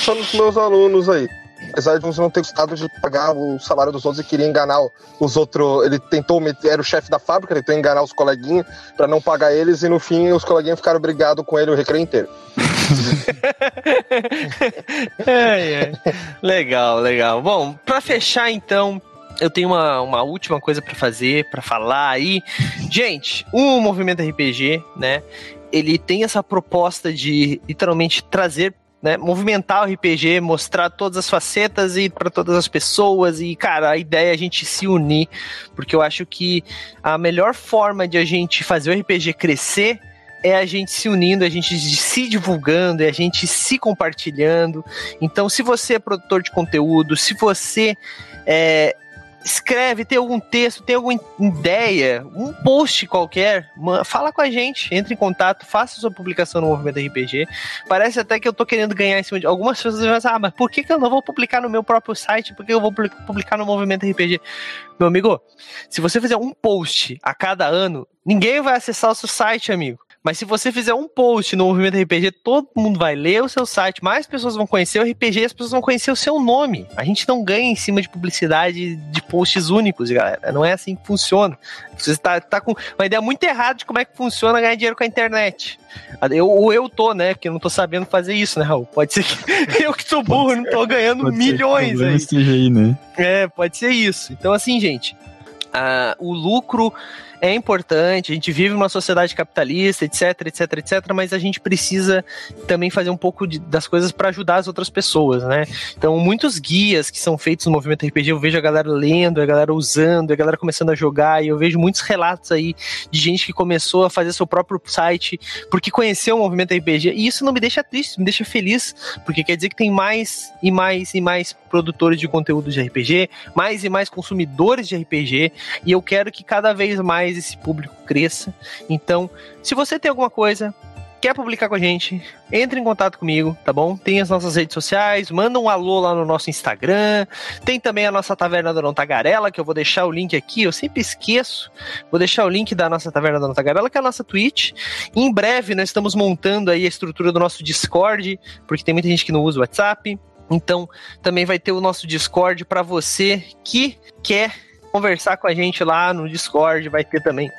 dos meus alunos aí. Apesar de uns não ter gostado de pagar o salário dos outros e queria enganar os outros. Ele tentou meter, era o chefe da fábrica, ele tentou enganar os coleguinhas para não pagar eles e no fim os coleguinhas ficaram brigados com ele o recreio inteiro. Ai, ai. Legal, legal. Bom, pra fechar então, eu tenho uma, uma última coisa pra fazer, pra falar aí. Gente, o movimento RPG, né? Ele tem essa proposta de literalmente trazer né, movimentar o RPG, mostrar todas as facetas e para todas as pessoas e cara, a ideia é a gente se unir, porque eu acho que a melhor forma de a gente fazer o RPG crescer é a gente se unindo, a gente se divulgando, é a gente se compartilhando. Então, se você é produtor de conteúdo, se você é, escreve, tem algum texto, tem alguma ideia, um post qualquer, fala com a gente, entre em contato, faça sua publicação no Movimento RPG. Parece até que eu tô querendo ganhar em cima de algumas pessoas ah, mas por que, que eu não vou publicar no meu próprio site? Por que eu vou publi- publicar no Movimento RPG? Meu amigo, se você fizer um post a cada ano, ninguém vai acessar o seu site, amigo. Mas se você fizer um post no Movimento RPG, todo mundo vai ler o seu site, mais pessoas vão conhecer o RPG e as pessoas vão conhecer o seu nome. A gente não ganha em cima de publicidade de posts únicos, galera. Não é assim que funciona. Você está tá com uma ideia muito errada de como é que funciona ganhar dinheiro com a internet. Eu, ou eu tô, né? Porque eu não tô sabendo fazer isso, né, Raul? Pode ser que eu que sou burro, não tô ganhando milhões aí. aí né? É, pode ser isso. Então, assim, gente, uh, o lucro é importante, a gente vive numa sociedade capitalista, etc, etc, etc, mas a gente precisa também fazer um pouco de, das coisas para ajudar as outras pessoas, né? Então, muitos guias que são feitos no movimento RPG, eu vejo a galera lendo, a galera usando, a galera começando a jogar, e eu vejo muitos relatos aí de gente que começou a fazer seu próprio site porque conheceu o movimento RPG, e isso não me deixa triste, me deixa feliz, porque quer dizer que tem mais e mais e mais produtores de conteúdo de RPG, mais e mais consumidores de RPG, e eu quero que cada vez mais mais esse público cresça. Então, se você tem alguma coisa, quer publicar com a gente, entre em contato comigo, tá bom? Tem as nossas redes sociais, manda um alô lá no nosso Instagram, tem também a nossa Taverna da Não Tagarela, que eu vou deixar o link aqui, eu sempre esqueço, vou deixar o link da nossa Taverna da Não Tagarela, que é a nossa Twitch. em breve nós estamos montando aí a estrutura do nosso Discord, porque tem muita gente que não usa o WhatsApp. Então, também vai ter o nosso Discord para você que quer conversar com a gente lá no Discord, vai ter também.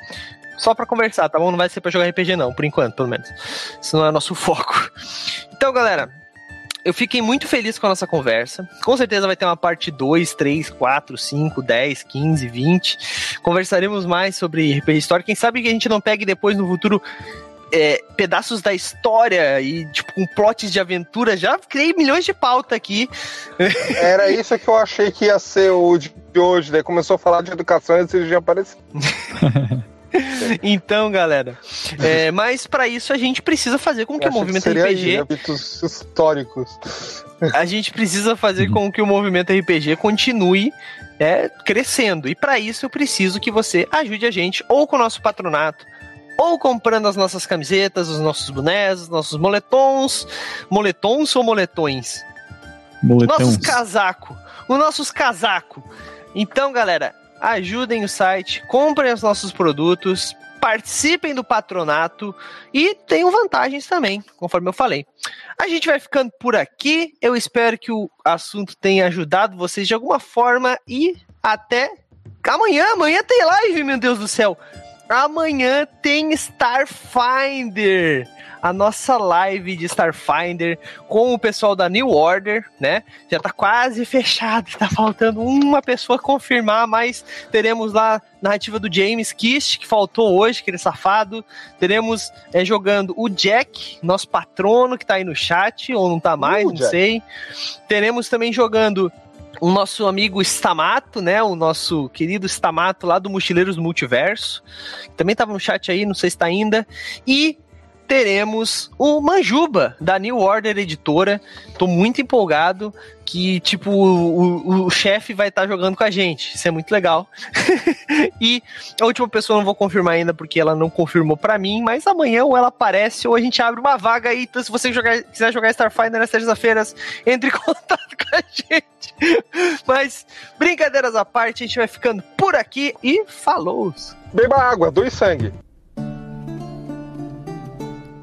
Só para conversar, tá bom? Não vai ser para jogar RPG não, por enquanto, pelo menos. Isso não é nosso foco. Então, galera, eu fiquei muito feliz com a nossa conversa. Com certeza vai ter uma parte 2, 3, 4, 5, 10, 15, 20. Conversaremos mais sobre RPG História. Quem sabe que a gente não pegue depois no futuro é, pedaços da história e, tipo, com plots de aventura. Já criei milhões de pauta aqui. Era isso que eu achei que ia ser o hoje. Daí começou a falar de educação e ele já apareceu. então, galera, é, mas para isso a gente precisa fazer com que o movimento que RPG. Aí, hábitos históricos. A gente precisa fazer com que o movimento RPG continue é, crescendo. E para isso eu preciso que você ajude a gente ou com o nosso patronato, ou comprando as nossas camisetas, os nossos bonés, os nossos moletons. Moletons ou moletões? Moletons. Nossos casaco. Os nossos casaco. Então, galera, ajudem o site, comprem os nossos produtos, participem do patronato e tenham vantagens também, conforme eu falei. A gente vai ficando por aqui. Eu espero que o assunto tenha ajudado vocês de alguma forma e até amanhã. Amanhã tem live, meu Deus do céu. Amanhã tem Starfinder, a nossa live de Starfinder com o pessoal da New Order, né? Já tá quase fechado, tá faltando uma pessoa confirmar, mas teremos lá narrativa do James Kist, que faltou hoje, aquele safado. Teremos é, jogando o Jack, nosso patrono, que tá aí no chat, ou não tá mais, uh, não Jack. sei. Teremos também jogando o nosso amigo Stamato, né? O nosso querido Stamato lá do Mochileiros Multiverso. Também estava no chat aí, não sei se está ainda. E teremos o Manjuba, da New Order Editora. Tô muito empolgado que, tipo, o, o, o chefe vai estar tá jogando com a gente. Isso é muito legal. e a última pessoa não vou confirmar ainda porque ela não confirmou para mim, mas amanhã ou ela aparece ou a gente abre uma vaga aí. Então, se você jogar, quiser jogar Starfinder nas terças-feiras, entre em contato com a gente. mas, brincadeiras à parte, a gente vai ficando por aqui e falou! Beba água, doe sangue.